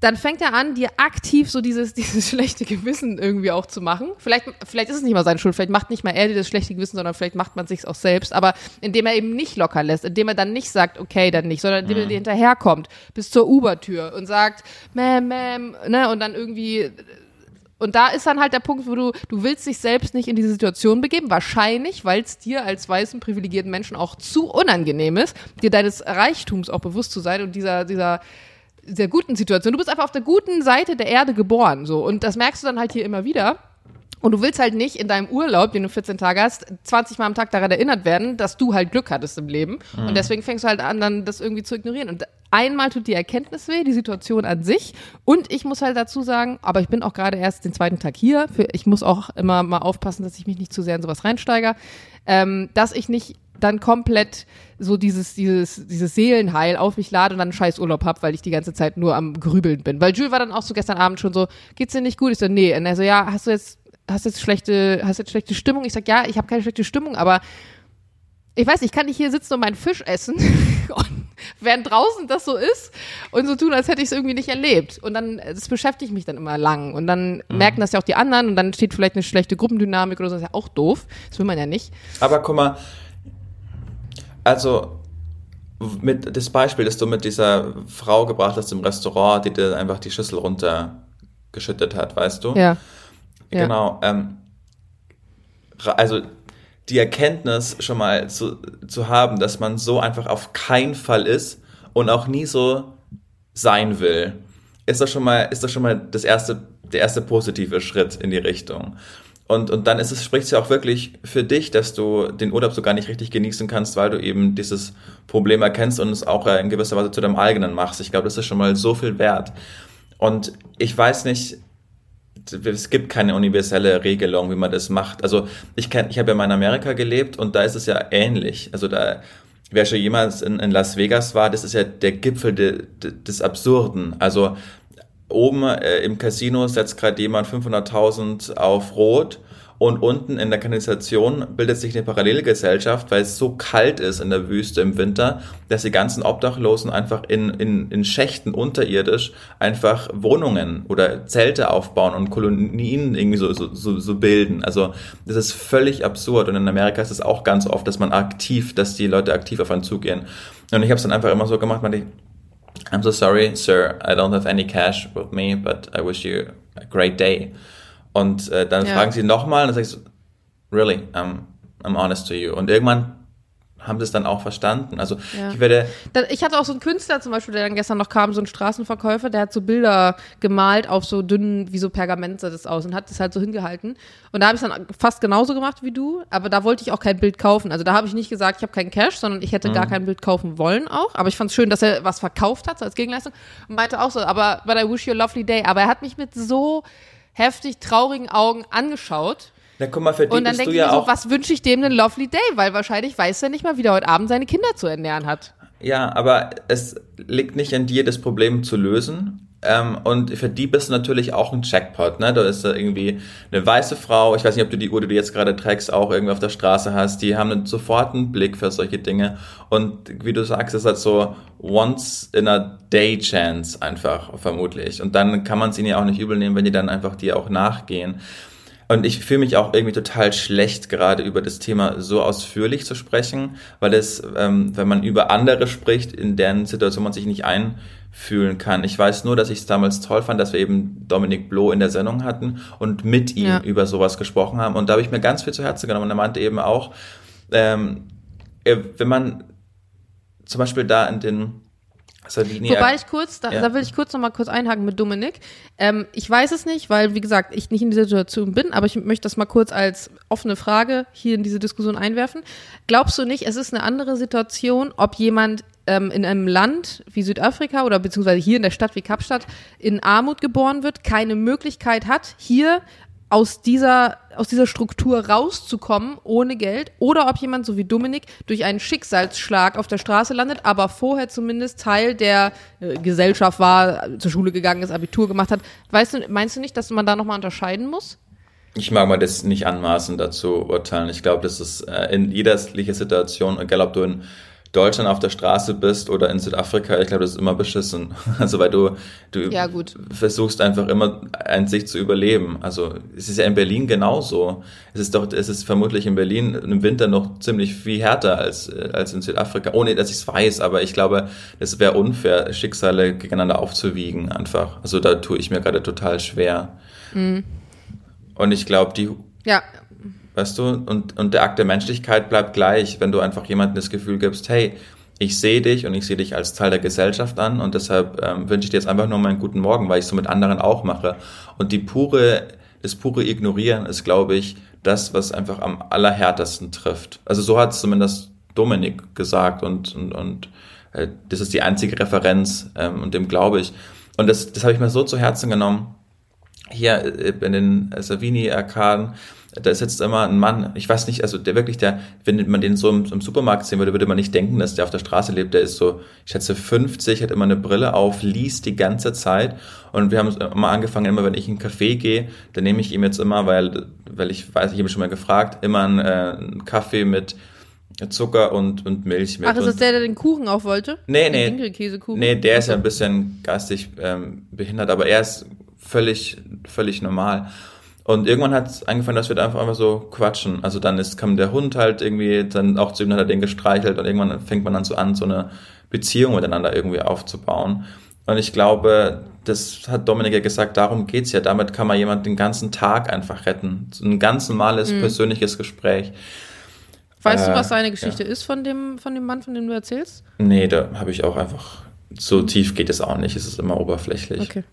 dann fängt er an, dir aktiv so dieses, [LAUGHS] dieses schlechte Gewissen irgendwie auch zu machen. Vielleicht, vielleicht ist es nicht mal seine Schuld, vielleicht macht nicht mal er dir das schlechte Gewissen, sondern vielleicht macht man sich auch selbst. Aber indem er eben nicht locker lässt, indem er dann nicht sagt, okay, dann nicht, sondern indem mhm. er dir hinterherkommt bis zur Ubertür und sagt, Ma'am, Ma'am, ne, und dann irgendwie und da ist dann halt der Punkt, wo du, du willst dich selbst nicht in diese Situation begeben, wahrscheinlich, weil es dir als weißen, privilegierten Menschen auch zu unangenehm ist, dir deines Reichtums auch bewusst zu sein und dieser, dieser, der guten Situation. Du bist einfach auf der guten Seite der Erde geboren, so. Und das merkst du dann halt hier immer wieder. Und du willst halt nicht in deinem Urlaub, den du 14 Tage hast, 20 Mal am Tag daran erinnert werden, dass du halt Glück hattest im Leben. Mhm. Und deswegen fängst du halt an, dann das irgendwie zu ignorieren. Und einmal tut die Erkenntnis weh, die Situation an sich. Und ich muss halt dazu sagen, aber ich bin auch gerade erst den zweiten Tag hier. Für, ich muss auch immer mal aufpassen, dass ich mich nicht zu sehr in sowas reinsteige. Ähm, dass ich nicht dann komplett so dieses, dieses, dieses Seelenheil auf mich lade und dann einen scheiß Urlaub hab, weil ich die ganze Zeit nur am Grübeln bin. Weil Jules war dann auch so gestern Abend schon so, geht's dir nicht gut? Ich so, nee. Und er so, ja, hast du jetzt, hast jetzt schlechte, hast jetzt schlechte Stimmung? Ich sag, ja, ich habe keine schlechte Stimmung, aber ich weiß, ich kann nicht hier sitzen und meinen Fisch essen [LAUGHS] und während draußen das so ist und so tun, als hätte ich es irgendwie nicht erlebt. Und dann, das beschäftigt mich dann immer lang. Und dann mhm. merken das ja auch die anderen und dann steht vielleicht eine schlechte Gruppendynamik oder so, das ist ja auch doof. Das will man ja nicht. Aber guck mal, also mit das Beispiel, das du mit dieser Frau gebracht hast im Restaurant, die dir einfach die Schüssel runtergeschüttet hat, weißt du? Ja. Genau. Ähm, also die Erkenntnis schon mal zu, zu haben, dass man so einfach auf keinen Fall ist und auch nie so sein will, ist das schon mal, ist das schon mal das erste, der erste positive Schritt in die Richtung. Und, und dann ist es, spricht es ja auch wirklich für dich, dass du den Urlaub so gar nicht richtig genießen kannst, weil du eben dieses Problem erkennst und es auch in gewisser Weise zu deinem eigenen machst. Ich glaube, das ist schon mal so viel wert. Und ich weiß nicht, es gibt keine universelle Regelung, wie man das macht. Also ich kenn, ich habe ja mal in Amerika gelebt und da ist es ja ähnlich. Also da, wer schon jemals in, in Las Vegas war, das ist ja der Gipfel de, de, des Absurden. Also oben äh, im Casino setzt gerade jemand 500.000 auf Rot und unten in der Kanalisation bildet sich eine Parallelgesellschaft, weil es so kalt ist in der Wüste im Winter, dass die ganzen Obdachlosen einfach in, in, in Schächten unterirdisch einfach Wohnungen oder Zelte aufbauen und Kolonien irgendwie so, so, so, so bilden. Also das ist völlig absurd und in Amerika ist es auch ganz oft, dass man aktiv, dass die Leute aktiv auf einen zugehen. Und ich habe es dann einfach immer so gemacht, man, I'm so sorry, sir, I don't have any cash with me, but I wish you a great day. Und äh, dann ja. fragen sie nochmal und dann sagst du, really, I'm, I'm honest to you. Und irgendwann haben es dann auch verstanden. Also ja. ich werde. Ich hatte auch so einen Künstler zum Beispiel, der dann gestern noch kam, so ein Straßenverkäufer, der hat so Bilder gemalt auf so dünnen, wie so Pergament sah das aus und hat das halt so hingehalten. Und da habe ich es dann fast genauso gemacht wie du, aber da wollte ich auch kein Bild kaufen. Also da habe ich nicht gesagt, ich habe keinen Cash, sondern ich hätte mhm. gar kein Bild kaufen wollen auch. Aber ich fand es schön, dass er was verkauft hat so als Gegenleistung und meinte auch so, aber but I wish you a lovely day. Aber er hat mich mit so heftig traurigen Augen angeschaut. Na guck mal, für die Und dann denke ich ja mir so, was wünsche ich dem einen lovely day? Weil wahrscheinlich weiß er nicht mal, wie er heute Abend seine Kinder zu ernähren hat. Ja, aber es liegt nicht an dir, das Problem zu lösen. Ähm, und für die bist du natürlich auch ein Jackpot, ne? Da ist da irgendwie eine weiße Frau, ich weiß nicht, ob du die Uhr, die du jetzt gerade trägst, auch irgendwie auf der Straße hast, die haben sofort einen Blick für solche Dinge. Und wie du sagst, ist halt so once in a day chance einfach, vermutlich. Und dann kann man es ihnen ja auch nicht übel nehmen, wenn die dann einfach dir auch nachgehen. Und ich fühle mich auch irgendwie total schlecht, gerade über das Thema so ausführlich zu sprechen, weil es, ähm, wenn man über andere spricht, in deren Situation man sich nicht einfühlen kann. Ich weiß nur, dass ich es damals toll fand, dass wir eben Dominik Bloh in der Sendung hatten und mit ihm ja. über sowas gesprochen haben. Und da habe ich mir ganz viel zu Herzen genommen. Und er meinte eben auch, ähm, wenn man zum Beispiel da in den Salini Wobei ich kurz, da, ja. da will ich kurz noch mal kurz einhaken mit Dominik. Ähm, ich weiß es nicht, weil, wie gesagt, ich nicht in dieser Situation bin, aber ich möchte das mal kurz als offene Frage hier in diese Diskussion einwerfen. Glaubst du nicht, es ist eine andere Situation, ob jemand ähm, in einem Land wie Südafrika oder beziehungsweise hier in der Stadt wie Kapstadt in Armut geboren wird, keine Möglichkeit hat, hier aus dieser, aus dieser Struktur rauszukommen ohne Geld oder ob jemand so wie Dominik durch einen Schicksalsschlag auf der Straße landet, aber vorher zumindest Teil der äh, Gesellschaft war, zur Schule gegangen ist, Abitur gemacht hat. Weißt du, meinst du nicht, dass man da nochmal unterscheiden muss? Ich mag mal das nicht anmaßen dazu urteilen. Ich glaube, das ist äh, in jeder Situation, egal ob du in Deutschland auf der Straße bist oder in Südafrika, ich glaube, das ist immer beschissen. [LAUGHS] Also weil du, du ja, versuchst einfach immer ein sich zu überleben. Also es ist ja in Berlin genauso. Es ist doch, es ist vermutlich in Berlin im Winter noch ziemlich viel härter als, als in Südafrika, ohne dass ich es weiß, aber ich glaube, es wäre unfair, Schicksale gegeneinander aufzuwiegen einfach. Also da tue ich mir gerade total schwer. Mhm. Und ich glaube, die ja. Weißt du? Und, und der Akt der Menschlichkeit bleibt gleich, wenn du einfach jemandem das Gefühl gibst, hey, ich sehe dich und ich sehe dich als Teil der Gesellschaft an und deshalb ähm, wünsche ich dir jetzt einfach nur mal einen guten Morgen, weil ich es so mit anderen auch mache. Und die pure, das pure Ignorieren ist, glaube ich, das, was einfach am allerhärtesten trifft. Also so hat es zumindest Dominik gesagt und, und, und äh, das ist die einzige Referenz ähm, und dem glaube ich. Und das, das habe ich mir so zu Herzen genommen. Hier äh, in den Savini-Arkaden da sitzt immer ein Mann, ich weiß nicht, also der wirklich, der, wenn man den so im, im, Supermarkt sehen würde, würde man nicht denken, dass der auf der Straße lebt. Der ist so, ich schätze 50, hat immer eine Brille auf, liest die ganze Zeit. Und wir haben immer angefangen, immer wenn ich in einen Café gehe, dann nehme ich ihm jetzt immer, weil, weil ich weiß, ich habe schon mal gefragt, immer einen, äh, einen Kaffee mit Zucker und, und Milch mit. Ach, ist das der, der den Kuchen auch wollte? Nee, nee. Nee, der ist ja ein bisschen geistig ähm, behindert, aber er ist völlig, völlig normal. Und irgendwann hat es angefangen, dass wir da einfach, einfach so quatschen. Also dann ist, kam der Hund halt irgendwie, dann auch zu ihm hat er den gestreichelt und irgendwann fängt man dann so an, so eine Beziehung miteinander irgendwie aufzubauen. Und ich glaube, das hat Dominik ja gesagt, darum geht's ja. Damit kann man jemand den ganzen Tag einfach retten. So ein ganz normales, mhm. persönliches Gespräch. Weißt äh, du, was seine Geschichte ja. ist von dem, von dem Mann, von dem du erzählst? Nee, da habe ich auch einfach, so tief geht es auch nicht. Es ist immer oberflächlich. Okay.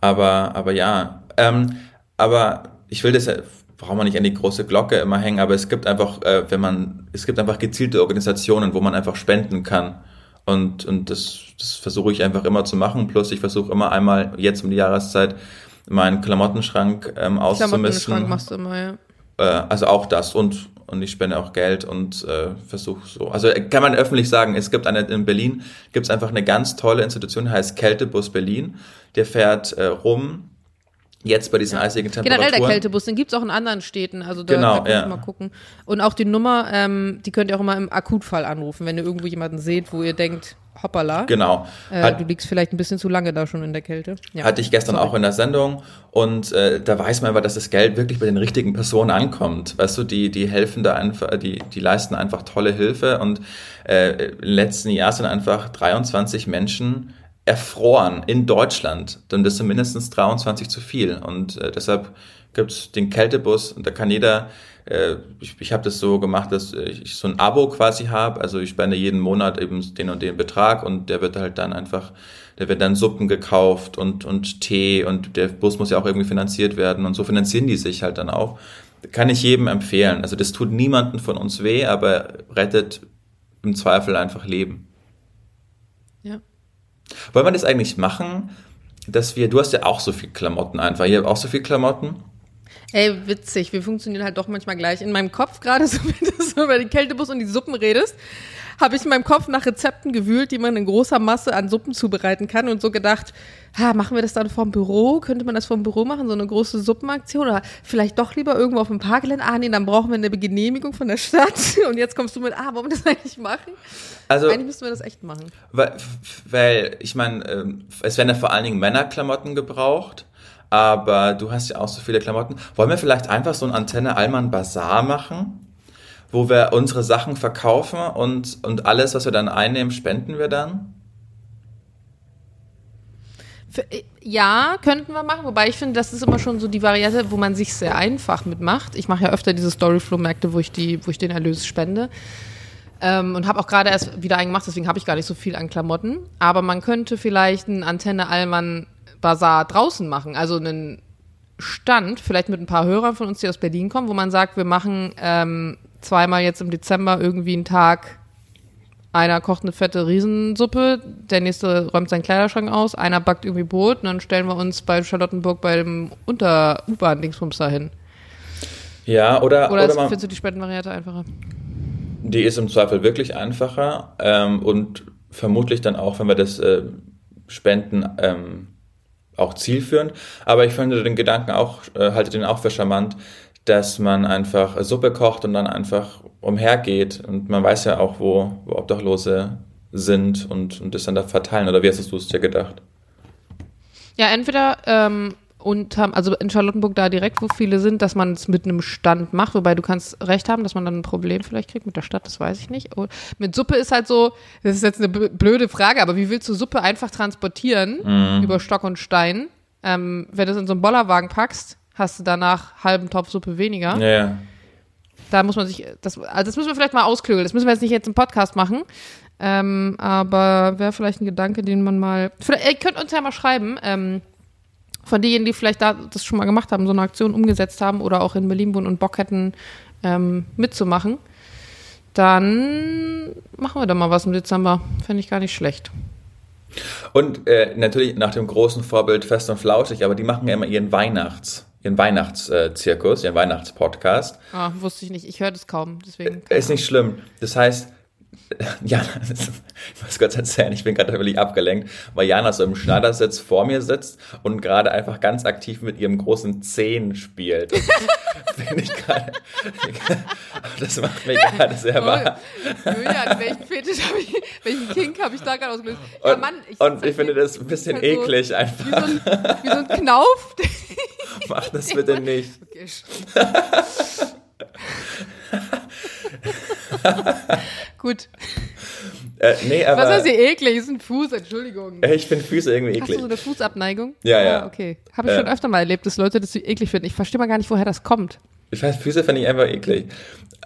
Aber, aber ja, ähm, aber ich will das ja, braucht man nicht an die große Glocke immer hängen, aber es gibt einfach, äh, wenn man, es gibt einfach gezielte Organisationen, wo man einfach spenden kann. Und, und das, das versuche ich einfach immer zu machen. Plus ich versuche immer einmal jetzt um die Jahreszeit meinen Klamottenschrank ähm, auszumisten. Klamottenschrank machst du immer, ja. Äh, also auch das und und ich spende auch Geld und äh, versuche so. Also kann man öffentlich sagen, es gibt eine in Berlin gibt es einfach eine ganz tolle Institution, die heißt Kältebus Berlin. Der fährt äh, rum Jetzt bei diesen eisigen Temperaturen. Generell der Kältebus, den gibt's auch in anderen Städten. Also da, Genau, da könnt ihr ja. mal gucken. Und auch die Nummer, ähm, die könnt ihr auch immer im Akutfall anrufen, wenn ihr irgendwo jemanden seht, wo ihr denkt, hoppala, Genau. äh, Hat- du liegst vielleicht ein bisschen zu lange da schon in der Kälte. Ja. Hatte ich gestern Sorry. auch in der Sendung und äh, da weiß man aber, dass das Geld wirklich bei den richtigen Personen ankommt. Weißt du, die, die helfen da einfach, die, die leisten einfach tolle Hilfe und äh, im letzten Jahr sind einfach 23 Menschen erfroren in Deutschland. Dann das sind mindestens 23 zu viel und äh, deshalb gibt's den Kältebus und da kann jeder äh, ich, ich habe das so gemacht, dass ich so ein Abo quasi habe. Also ich spende jeden Monat eben den und den Betrag und der wird halt dann einfach, der wird dann Suppen gekauft und, und Tee und der Bus muss ja auch irgendwie finanziert werden und so finanzieren die sich halt dann auch. Kann ich jedem empfehlen. Also das tut niemanden von uns weh, aber rettet im Zweifel einfach Leben. Ja. Wollen wir das eigentlich machen, dass wir, du hast ja auch so viel Klamotten einfach, ihr habt auch so viel Klamotten? Ey, witzig, wir funktionieren halt doch manchmal gleich. In meinem Kopf gerade, [LAUGHS] so wenn du so über den Kältebus und die Suppen redest, habe ich in meinem Kopf nach Rezepten gewühlt, die man in großer Masse an Suppen zubereiten kann und so gedacht, ha, machen wir das dann vorm Büro? Könnte man das vorm Büro machen, so eine große Suppenaktion? Oder vielleicht doch lieber irgendwo auf dem Parkgelände? Ah, nee, dann brauchen wir eine Genehmigung von der Stadt. [LAUGHS] Und jetzt kommst du mit, ah, wollen wir das eigentlich machen? Also Eigentlich müssten wir das echt machen. Weil, weil ich meine, ähm, es werden ja vor allen Dingen Männerklamotten gebraucht, aber du hast ja auch so viele Klamotten. Wollen wir vielleicht einfach so ein Antenne Allmann Bazar machen, wo wir unsere Sachen verkaufen und, und alles, was wir dann einnehmen, spenden wir dann? Äh, ja, könnten wir machen, wobei ich finde, das ist immer schon so die Variante, wo man sich sehr einfach mitmacht. Ich mache ja öfter diese Storyflow-Märkte, wo ich die, wo ich den Erlös spende. Ähm, und habe auch gerade erst wieder einen gemacht, deswegen habe ich gar nicht so viel an Klamotten. Aber man könnte vielleicht einen Antenne Allmann Bazar draußen machen, also einen Stand, vielleicht mit ein paar Hörern von uns, die aus Berlin kommen, wo man sagt, wir machen ähm, zweimal jetzt im Dezember irgendwie einen Tag einer kocht eine fette Riesensuppe, der nächste räumt seinen Kleiderschrank aus, einer backt irgendwie Brot und dann stellen wir uns bei Charlottenburg bei dem Unter-U-Bahn-Dingsbums dahin. Ja, oder, Oder, oder man, findest du die Spendenvariante einfacher? die ist im Zweifel wirklich einfacher ähm, und vermutlich dann auch, wenn wir das äh, spenden, ähm, auch zielführend. Aber ich finde den Gedanken auch, äh, halte den auch für charmant, dass man einfach Suppe kocht und dann einfach umhergeht. Und man weiß ja auch, wo, wo Obdachlose sind und, und das dann da verteilen. Oder wie hast du es dir gedacht? Ja, entweder ähm, unter, also in Charlottenburg da direkt, wo viele sind, dass man es mit einem Stand macht, wobei du kannst recht haben, dass man dann ein Problem vielleicht kriegt mit der Stadt, das weiß ich nicht. Und mit Suppe ist halt so, das ist jetzt eine blöde Frage, aber wie willst du Suppe einfach transportieren über Stock und Stein? Ähm, wenn du es in so einen Bollerwagen packst, hast du danach halben Topf Suppe weniger. Ja, ja. Da muss man sich, das, also das müssen wir vielleicht mal ausklügeln. Das müssen wir jetzt nicht jetzt im Podcast machen. Ähm, aber wäre vielleicht ein Gedanke, den man mal. Vielleicht, ihr könnt uns ja mal schreiben, ähm, von denjenigen, die vielleicht da das schon mal gemacht haben, so eine Aktion umgesetzt haben oder auch in Berlin wohnen und Bock hätten, ähm, mitzumachen. Dann machen wir da mal was im Dezember. Fände ich gar nicht schlecht. Und äh, natürlich nach dem großen Vorbild Fest und Flauschig, aber die machen ja immer ihren Weihnachts, ihren Weihnachtszirkus, ihren Weihnachtspodcast. Ah, wusste ich nicht. Ich höre das kaum. Deswegen. Ist nicht schlimm. Das heißt, [LAUGHS] Jana, ich muss kurz erzählen, ich bin gerade völlig abgelenkt, weil Jana so im Schneidersitz vor mir sitzt und gerade einfach ganz aktiv mit ihrem großen Zehen spielt. [LAUGHS] Finde ich gerade. [LAUGHS] Das macht mich gerade sehr wahr. Julian, welchen Fetisch habe ich, welchen Kink habe ich da gerade ausgelöst? Ja, Und, Mann, und ich finde das ein bisschen halt so- eklig Wie einfach. so ein, wie so ein Knauf. Mach das bitte nicht. Okay. [LAUGHS] Gut. Äh, nee, aber Was heißt hier eklig? Ist ein Fuß, Entschuldigung. äh, ich finde Füße irgendwie Hast du eklig. so eine Fußabneigung? Ja, ja. Ah, okay. Habe ich Äh. schon öfter mal erlebt, dass Leute das so eklig finden. Ich verstehe mal gar nicht, woher das kommt. Ich weiß, Füße finde ich einfach eklig.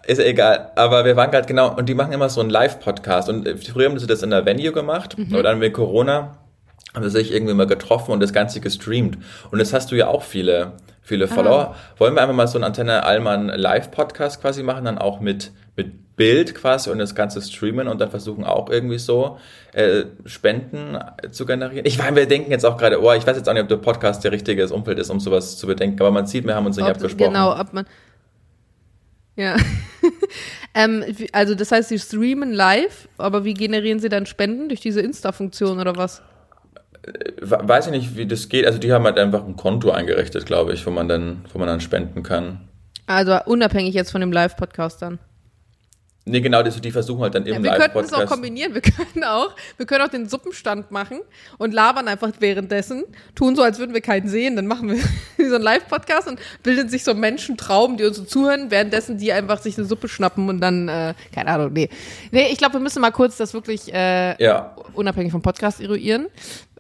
Ist ja egal. Aber wir waren gerade genau, und die machen immer so einen Live-Podcast. Und äh, früher haben sie das in der Venue gemacht. Und dann mit Corona haben sie sich irgendwie mal getroffen und das Ganze gestreamt. Und jetzt hast du ja auch viele, viele Follower. Wollen wir einfach mal so einen Antenne Allmann Live-Podcast quasi machen, dann auch mit, mit Bild quasi und das Ganze streamen und dann versuchen auch irgendwie so äh, Spenden zu generieren. Ich meine, wir denken jetzt auch gerade, oh, ich weiß jetzt auch nicht, ob der Podcast der richtige Umfeld ist, um sowas zu bedenken. Aber man sieht, wir haben uns nicht Ob- abgesprochen. Genau, ob man. Ja. [LAUGHS] ähm, also, das heißt, sie streamen live, aber wie generieren sie dann Spenden? Durch diese Insta-Funktion oder was? Weiß ich nicht, wie das geht. Also die haben halt einfach ein Konto eingerichtet, glaube ich, wo man dann, wo man dann spenden kann. Also unabhängig jetzt von dem Live-Podcast dann. Nee, genau, die, die versuchen halt dann im Ja, wir könnten es auch kombinieren. Wir [LAUGHS] können auch, wir können auch den Suppenstand machen und labern einfach währenddessen, tun so, als würden wir keinen sehen. Dann machen wir [LAUGHS] so einen Live-Podcast und bilden sich so Menschentrauben, die uns so zuhören, währenddessen die einfach sich eine Suppe schnappen und dann, äh, keine Ahnung, nee. Nee, ich glaube, wir müssen mal kurz das wirklich äh, Ja. unabhängig vom Podcast eruieren.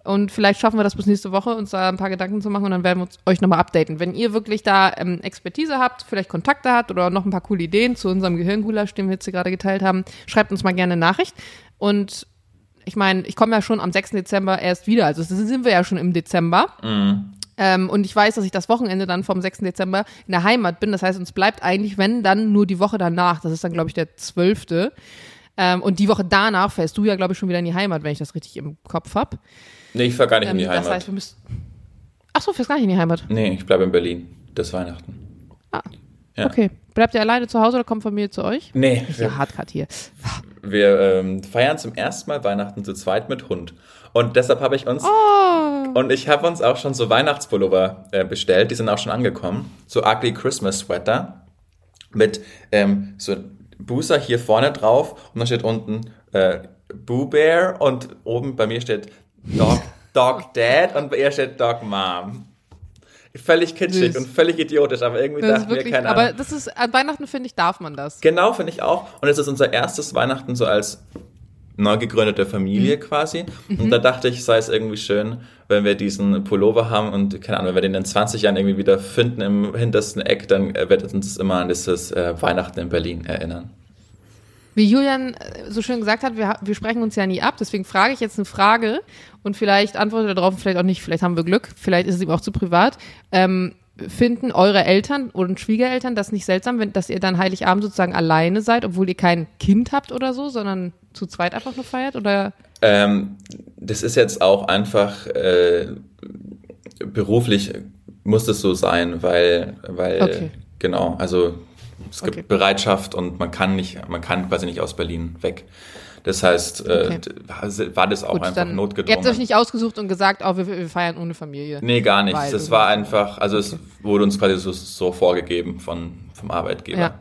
Und vielleicht schaffen wir das bis nächste Woche, uns da ein paar Gedanken zu machen und dann werden wir uns, euch nochmal updaten. Wenn ihr wirklich da ähm, Expertise habt, vielleicht Kontakte habt oder noch ein paar coole Ideen zu unserem Gehirngulasch, den wir jetzt hier gerade geteilt haben, schreibt uns mal gerne eine Nachricht. Und ich meine, ich komme ja schon am 6. Dezember erst wieder, also sind wir ja schon im Dezember. Ähm, und ich weiß, dass ich das Wochenende dann vom 6. Dezember in der Heimat bin. Das heißt, uns bleibt eigentlich, wenn, dann nur die Woche danach. Das ist dann, glaube ich, der 12. Ähm, und die Woche danach fährst du ja, glaube ich, schon wieder in die Heimat, wenn ich das richtig im Kopf habe. Nee, ich fahre gar nicht in die Ähm, Heimat. Das heißt, wir müssen. Ach so, fährst gar nicht in die Heimat. nee, ich bleibe in Berlin. Das Weihnachten. Ah. Ja. Okay. Bleibt ihr alleine zu Hause oder kommt Familie zu euch? Nee, Ist ja hart grad hier. Wir ähm, feiern zum ersten Mal Weihnachten zu zweit mit Hund. Und deshalb habe ich uns Oh. und ich habe uns auch schon so Weihnachtspullover äh, bestellt. Die sind auch schon angekommen. So ugly Christmas Sweater mit ähm, so Booster hier vorne drauf und dann steht unten äh, Boo Bear und oben bei mir steht Dog, Dog Dad und bei ihr steht Dog Mom. Völlig kitschig Süß. und völlig idiotisch, aber irgendwie Das dachten wir, wirklich, keine aber Ahnung. das ist, an Weihnachten finde ich, darf man das. Genau, finde ich auch. Und es ist unser erstes Weihnachten so als neu gegründete Familie quasi. Und da dachte ich, sei es irgendwie schön, wenn wir diesen Pullover haben und keine Ahnung, wenn wir den in 20 Jahren irgendwie wieder finden im hintersten Eck, dann äh, wird es uns immer an dieses äh, Weihnachten in Berlin erinnern. Wie Julian äh, so schön gesagt hat, wir, wir sprechen uns ja nie ab, deswegen frage ich jetzt eine Frage und vielleicht antwortet er darauf, vielleicht auch nicht, vielleicht haben wir Glück, vielleicht ist es ihm auch zu privat. Ähm, finden eure Eltern oder Schwiegereltern das nicht seltsam, wenn, dass ihr dann Heiligabend sozusagen alleine seid, obwohl ihr kein Kind habt oder so, sondern zu zweit einfach nur feiert? Oder Ähm, das ist jetzt auch einfach äh, beruflich muss es so sein, weil, weil Okay. genau, also es gibt Okay. Bereitschaft und man kann nicht, man kann quasi nicht aus Berlin weg. Das heißt, äh, Okay. d- war das auch gut, einfach dann ihr notgedrungen. habt euch nicht ausgesucht und gesagt, oh, wir, wir feiern ohne Familie. nee, gar nicht. Weil Das war einfach, also es wurde uns quasi so, so vorgegeben von, vom Arbeitgeber. Ja.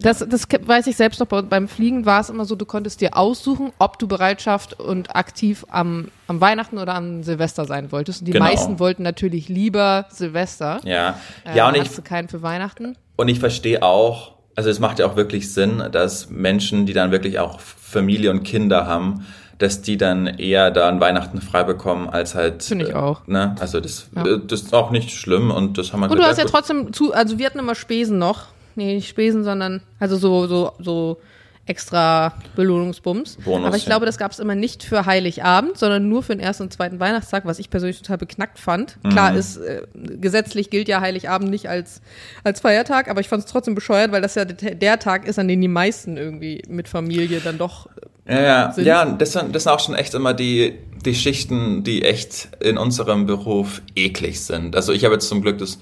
Das, das weiß ich selbst noch, bei- beim Fliegen war es immer so, du konntest dir aussuchen, ob du Bereitschaft und aktiv am, am Weihnachten oder am Silvester sein wolltest. Und die Genau. meisten wollten natürlich lieber Silvester. Ja, Äh, ja und dann ich, hast du keinen für Weihnachten. Und ich verstehe auch, also es macht ja auch wirklich Sinn, dass Menschen, die dann wirklich auch Familie und Kinder haben, dass die dann eher da an Weihnachten frei bekommen, als halt. Finde ich äh, auch. Ne? Also das, Ja. äh, das ist auch nicht schlimm und das haben wir Und du hast ja trotzdem zu, also wir hatten immer Spesen noch. Nee, nicht Spesen, sondern also so, so, so extra Belohnungsbums. Bonus, Aber ich ja. glaube, das gab es immer nicht für Heiligabend, sondern nur für den ersten und zweiten Weihnachtstag, was ich persönlich total beknackt fand. Mhm. Klar ist, äh, gesetzlich gilt ja Heiligabend nicht als, als Feiertag, aber ich fand es trotzdem bescheuert, weil das ja der, Tag ist, an dem die meisten irgendwie mit Familie dann doch Ja, ja, sind. ja das, sind, das sind auch schon echt immer die, die Schichten, die echt in unserem Beruf eklig sind. Also ich habe jetzt zum Glück das,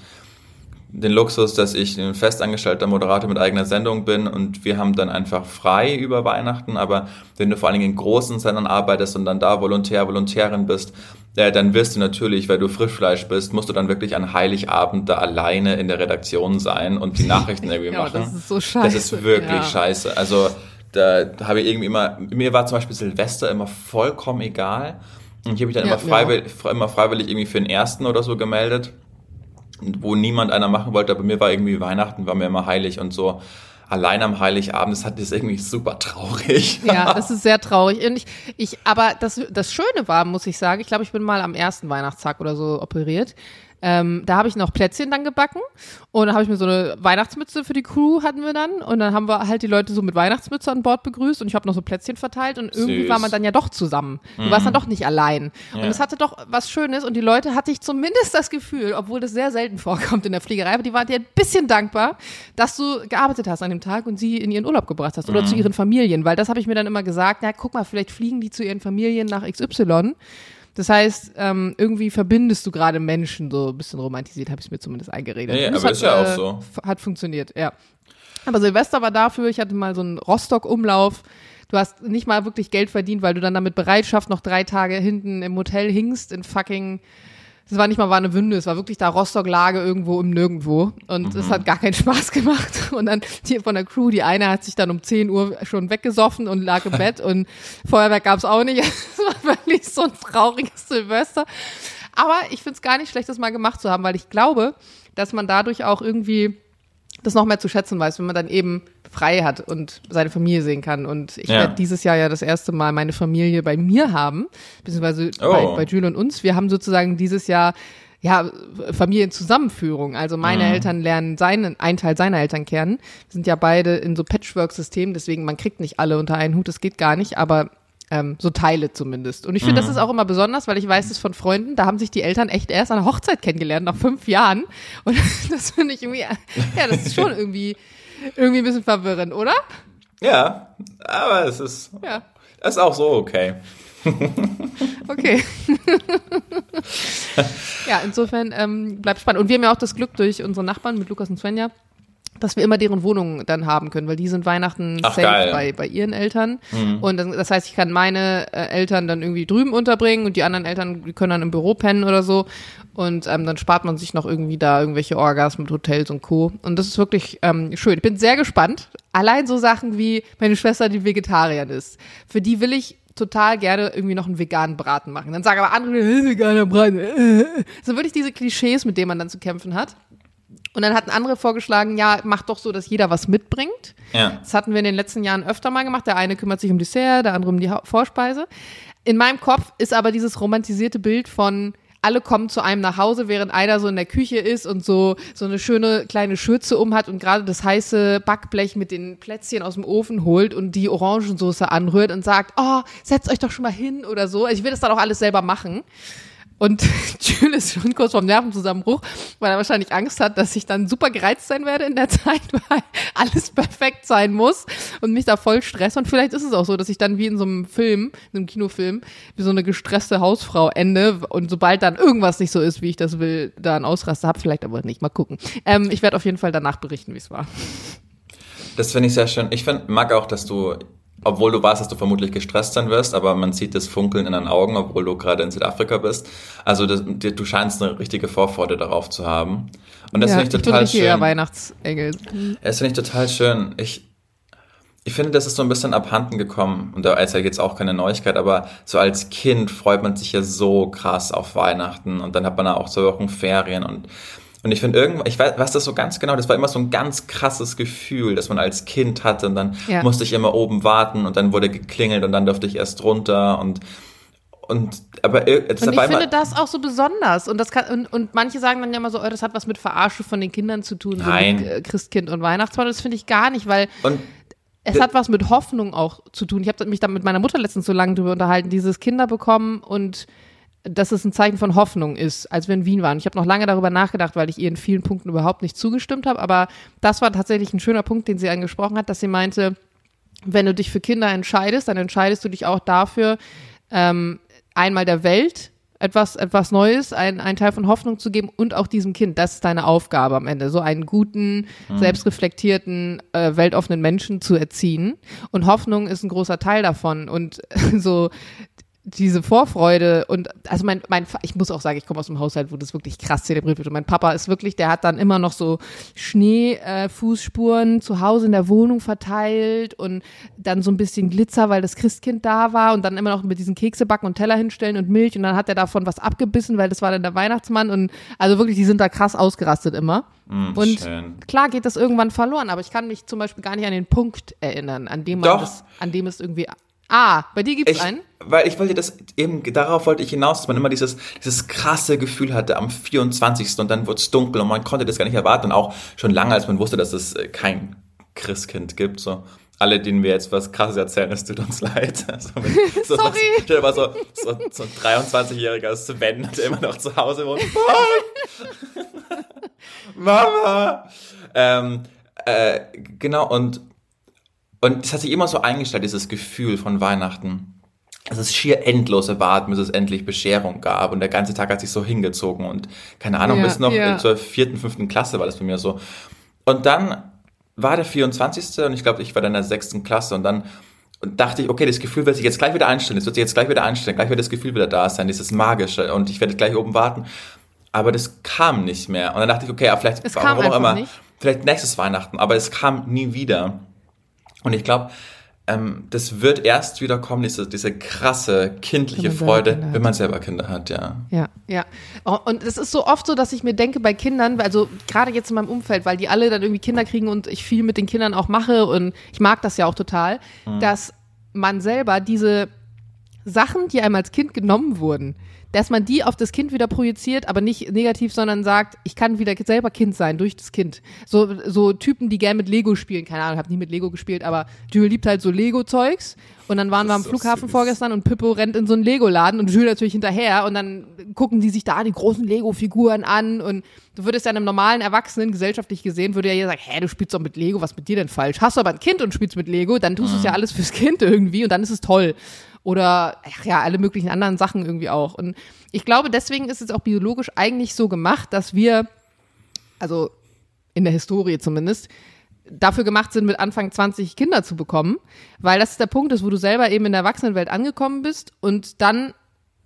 den Luxus, dass ich ein festangestellter Moderator mit eigener Sendung bin und wir haben dann einfach frei über Weihnachten, aber wenn du vor allen Dingen in großen Sendern arbeitest und dann da Volontär, Volontärin bist, äh, dann wirst du natürlich, weil du Frischfleisch bist, musst du dann wirklich an Heiligabend da alleine in der Redaktion sein und die Nachrichten [LAUGHS] irgendwie Ja, machen. das ist so Das scheiße. ist wirklich Ja. scheiße. Also da habe ich irgendwie immer, mir war zum Beispiel Silvester immer vollkommen egal. Und ich habe mich dann Ja, immer, freiwillig, immer freiwillig irgendwie für den ersten oder so gemeldet, wo niemand einer machen wollte, aber mir war irgendwie Weihnachten, war mir immer heilig und so. Allein am Heiligabend, das hat das irgendwie super traurig. Ja, [LAUGHS] das ist sehr traurig. Und ich, ich, aber das, das Schöne war, muss ich sagen, ich glaube, ich bin mal am ersten Weihnachtstag oder so operiert. Ähm, da habe ich noch Plätzchen dann gebacken und dann habe ich mir so eine Weihnachtsmütze für die Crew hatten wir dann und dann haben wir halt die Leute so mit Weihnachtsmütze an Bord begrüßt und ich habe noch so Plätzchen verteilt und irgendwie Süß. Mhm. war man dann ja doch zusammen. Du warst dann doch nicht allein. Und Ja. es hatte doch was Schönes und die Leute hatte ich zumindest das Gefühl, obwohl das sehr selten vorkommt in der Fliegerei, aber die waren dir ein bisschen dankbar, dass du gearbeitet hast an dem Tag und sie in ihren Urlaub gebracht hast Mhm. oder zu ihren Familien, weil das habe ich mir dann immer gesagt, na guck mal, vielleicht fliegen die zu ihren Familien nach XY. Das heißt, ähm, irgendwie verbindest du gerade Menschen, so ein bisschen romantisiert, habe ich mir zumindest eingeredet. Nee, aber hat, ist ja auch äh, so. Hat funktioniert, ja. Aber Silvester war dafür, ich hatte mal so einen Rostock-Umlauf du hast nicht mal wirklich Geld verdient, weil du dann damit Bereitschaft noch drei Tage hinten im Hotel hingst in fucking das war nicht mal Warnewünde, es war wirklich da Rostock-Lage irgendwo im Nirgendwo. Und es mhm. hat gar keinen Spaß gemacht. Und dann hier von der Crew, die eine hat sich dann um 10 Uhr schon weggesoffen und lag im Bett und Feuerwerk gab es auch nicht. [LAUGHS] Es war wirklich so ein trauriges Silvester. Aber ich finde es gar nicht schlecht, das mal gemacht zu haben, weil ich glaube, dass man dadurch auch irgendwie das noch mehr zu schätzen weiß, wenn man dann eben frei hat und seine Familie sehen kann. Und ich ja. werde dieses Jahr ja das erste Mal meine Familie bei mir haben, beziehungsweise oh. bei, bei Jules und uns. Wir haben sozusagen dieses Jahr ja, Familienzusammenführung. Also meine mhm. Eltern lernen seinen, einen Teil seiner Eltern kennen. Wir sind ja beide in so Patchwork-Systemen, deswegen man kriegt nicht alle unter einen Hut, das geht gar nicht, aber ähm, so Teile zumindest. Und ich finde, mhm. das ist auch immer besonders, weil ich weiß es von Freunden, da haben sich die Eltern echt erst an der Hochzeit kennengelernt, nach fünf Jahren. Und [LAUGHS] das finde ich irgendwie, ja, das ist schon irgendwie, irgendwie ein bisschen verwirrend, oder? Ja, aber es ist, ja. ist auch so okay. [LAUGHS] okay. [LAUGHS] ja, insofern ähm, bleibt spannend. Und wir haben ja auch das Glück durch unsere Nachbarn mit Lukas und Svenja, dass wir immer deren Wohnungen dann haben können, weil die sind Weihnachten Ach, safe bei, bei ihren Eltern. Mhm. Und das, das, heißt, ich kann meine äh, Eltern dann irgendwie drüben unterbringen und die anderen Eltern die können dann im Büro pennen oder so. Und ähm, dann spart man sich noch irgendwie da irgendwelche Orgas mit Hotels und Co. Und das ist wirklich ähm, schön. Ich bin sehr gespannt. Allein so Sachen wie meine Schwester, die Vegetarierin ist. Für die will ich total gerne irgendwie noch einen veganen Braten machen. Dann sagen aber andere, äh, veganer Braten. Äh. So wirklich diese Klischees, mit denen man dann zu kämpfen hat. Und dann hatten andere vorgeschlagen, ja, mach doch so, dass jeder was mitbringt. Ja. Das hatten wir in den letzten Jahren öfter mal gemacht. Der eine kümmert sich um Dessert, der andere um die Vorspeise. In meinem Kopf ist aber dieses romantisierte Bild von alle kommen zu einem nach Hause, während einer so in der Küche ist und so, so eine schöne kleine Schürze um hat und gerade das heiße Backblech mit den Plätzchen aus dem Ofen holt und die Orangensauce anrührt und sagt, oh, setzt euch doch schon mal hin oder so. Also ich will das dann auch alles selber machen. Und [LAUGHS] Jules ist schon kurz vorm Nervenzusammenbruch, weil er wahrscheinlich Angst hat, dass ich dann super gereizt sein werde in der [LAUGHS] Zeit, weil alles perfekt sein muss und mich da voll stress. Und vielleicht ist es auch so, dass ich dann wie in so einem Film, in einem Kinofilm, wie so eine gestresste Hausfrau ende und sobald dann irgendwas nicht so ist, wie ich das will, da ein Ausraster habe, vielleicht aber nicht. Mal gucken. Ähm, ich werde auf jeden Fall danach berichten, wie es war. Das finde ich sehr schön. Ich find, mag auch, dass du obwohl du weißt, dass du vermutlich gestresst sein wirst, aber man sieht das Funkeln in deinen Augen, obwohl du gerade in Südafrika bist. Also das, du scheinst eine richtige Vorfreude darauf zu haben. Und das ja, finde ich total ich schön. Weihnachtsengel. Das finde ich total schön. Ich, ich finde, das ist so ein bisschen abhanden gekommen. Und da ist ja jetzt auch keine Neuigkeit, aber so als Kind freut man sich ja so krass auf Weihnachten und dann hat man da auch so Wochen Ferien und und ich finde irgendwann, ich weiß, was das so ganz genau, das war immer so ein ganz krasses Gefühl, das man als Kind hatte und dann ja. musste ich immer oben warten und dann wurde geklingelt und dann durfte ich erst runter und und aber jetzt und ich finde das auch so besonders und das kann und, und manche sagen dann ja immer so, oh, das hat was mit Verarsche von den Kindern zu tun, Nein. so mit äh, Christkind und Weihnachtsmann. Das finde ich gar nicht, weil und es hat was mit Hoffnung auch zu tun. Ich habe mich da mit meiner Mutter letztens so lange drüber unterhalten, dieses Kinder bekommen und dass es ein Zeichen von Hoffnung ist, als wir in Wien waren. Ich habe noch lange darüber nachgedacht, weil ich ihr in vielen Punkten überhaupt nicht zugestimmt habe. Aber das war tatsächlich ein schöner Punkt, den sie angesprochen hat, dass sie meinte, wenn du dich für Kinder entscheidest, dann entscheidest du dich auch dafür, ähm, einmal der Welt etwas, etwas Neues, ein, einen Teil von Hoffnung zu geben und auch diesem Kind. Das ist deine Aufgabe am Ende, so einen guten, mhm. selbstreflektierten, äh, weltoffenen Menschen zu erziehen. Und Hoffnung ist ein großer Teil davon. Und [LAUGHS] so diese Vorfreude und also mein, mein ich muss auch sagen, ich komme aus einem Haushalt, wo das wirklich krass zelebriert wird. Und mein Papa ist wirklich, der hat dann immer noch so Schneefußspuren äh, zu Hause in der Wohnung verteilt und dann so ein bisschen Glitzer, weil das Christkind da war und dann immer noch mit diesen Kekse backen und Teller hinstellen und Milch und dann hat er davon was abgebissen, weil das war dann der Weihnachtsmann und also wirklich, die sind da krass ausgerastet immer. Mm, und schön. klar geht das irgendwann verloren, aber ich kann mich zum Beispiel gar nicht an den Punkt erinnern, an dem man Doch. das, an dem es irgendwie Ah, bei dir gibt es einen? Weil ich wollte das eben, darauf wollte ich hinaus, dass man immer dieses, dieses krasse Gefühl hatte am 24. und dann wurde es dunkel und man konnte das gar nicht erwarten. Und auch schon lange, als man wusste, dass es äh, kein Christkind gibt. So. Alle, denen wir jetzt was krasses erzählen, es tut uns leid. [LAUGHS] Also [LAUGHS] so Sorry. Was, [LAUGHS] stell dir mal so, so, so ein 23-jähriger Sven, der immer noch zu Hause wohnt. Mama! Ähm, äh, genau, und und es hat sich immer so eingestellt, dieses Gefühl von Weihnachten. Dass es schier endlose Warten, bis es endlich Bescherung gab. Und der ganze Tag hat sich so hingezogen. Und keine Ahnung, ja, bis noch ja. zur vierten, fünften Klasse war das bei mir so. Und dann war der 24. und ich glaube, ich war dann in der sechsten Klasse. Und dann und dachte ich, okay, das Gefühl wird sich jetzt gleich wieder einstellen, es wird sich jetzt gleich wieder einstellen, gleich wird das Gefühl wieder da sein, dieses Magische und ich werde gleich oben warten. Aber das kam nicht mehr. Und dann dachte ich, okay, aber vielleicht, es warum auch immer, nicht. vielleicht nächstes Weihnachten, aber es kam nie wieder. Und ich glaube, ähm, das wird erst wieder kommen, diese, diese krasse kindliche Freude, wenn man selber Kinder hat, ja. Ja, ja. Oh, und es ist so oft so, dass ich mir denke bei Kindern, also gerade jetzt in meinem Umfeld, weil die alle dann irgendwie Kinder kriegen und ich viel mit den Kindern auch mache und ich mag das ja auch total, mhm. dass man selber diese Sachen, die einem als Kind genommen wurden, dass man die auf das Kind wieder projiziert, aber nicht negativ, sondern sagt, ich kann wieder selber Kind sein durch das Kind. So, so Typen, die gern mit Lego spielen, keine Ahnung, habe nie mit Lego gespielt, aber Jules liebt halt so Lego-Zeugs. Und dann waren wir am Flughafen süß. vorgestern und Pippo rennt in so einen Lego-Laden und Jules natürlich hinterher und dann gucken die sich da die großen Lego-Figuren an und du würdest ja einem normalen Erwachsenen, gesellschaftlich gesehen, würde ja jeder sagen, hä, du spielst doch mit Lego, was mit dir denn falsch? Hast du aber ein Kind und spielst mit Lego, dann tust du es ja mhm. alles fürs Kind irgendwie und dann ist es toll oder ja, alle möglichen anderen Sachen irgendwie auch. Und ich glaube, deswegen ist es auch biologisch eigentlich so gemacht, dass wir, also in der Historie zumindest, dafür gemacht sind, mit Anfang 20 Kinder zu bekommen, weil das der Punkt ist, wo du selber eben in der Erwachsenenwelt angekommen bist und dann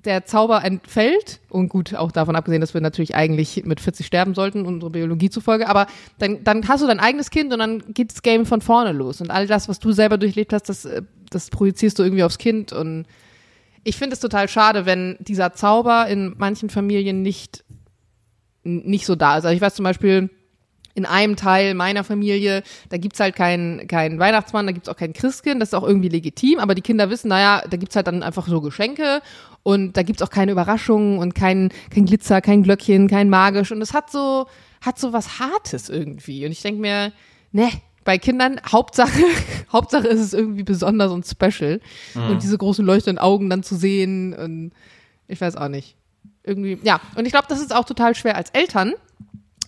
der Zauber entfällt. Und gut, auch davon abgesehen, dass wir natürlich eigentlich mit 40 sterben sollten, unsere Biologie zufolge, aber dann, dann hast du dein eigenes Kind und dann geht das Game von vorne los. Und all das, was du selber durchlebt hast, das, äh, das projizierst du irgendwie aufs Kind. Und ich finde es total schade, wenn dieser Zauber in manchen Familien nicht, nicht so da ist. Also ich weiß zum Beispiel, in einem Teil meiner Familie, da gibt's halt keinen keinen Weihnachtsmann, da gibt's auch kein Christkind, das ist auch irgendwie legitim, aber die Kinder wissen, naja, da gibt's halt dann einfach so Geschenke und da gibt's auch keine Überraschungen und kein, kein Glitzer, kein Glöckchen, kein magisch und es hat so, hat so was Hartes irgendwie und ich denk mir, ne, bei Kindern, Hauptsache, [LAUGHS] Hauptsache ist es irgendwie besonders und special mhm. und diese großen leuchtenden Augen dann zu sehen und ich weiß auch nicht. Irgendwie, ja. Und ich glaube, das ist auch total schwer als Eltern,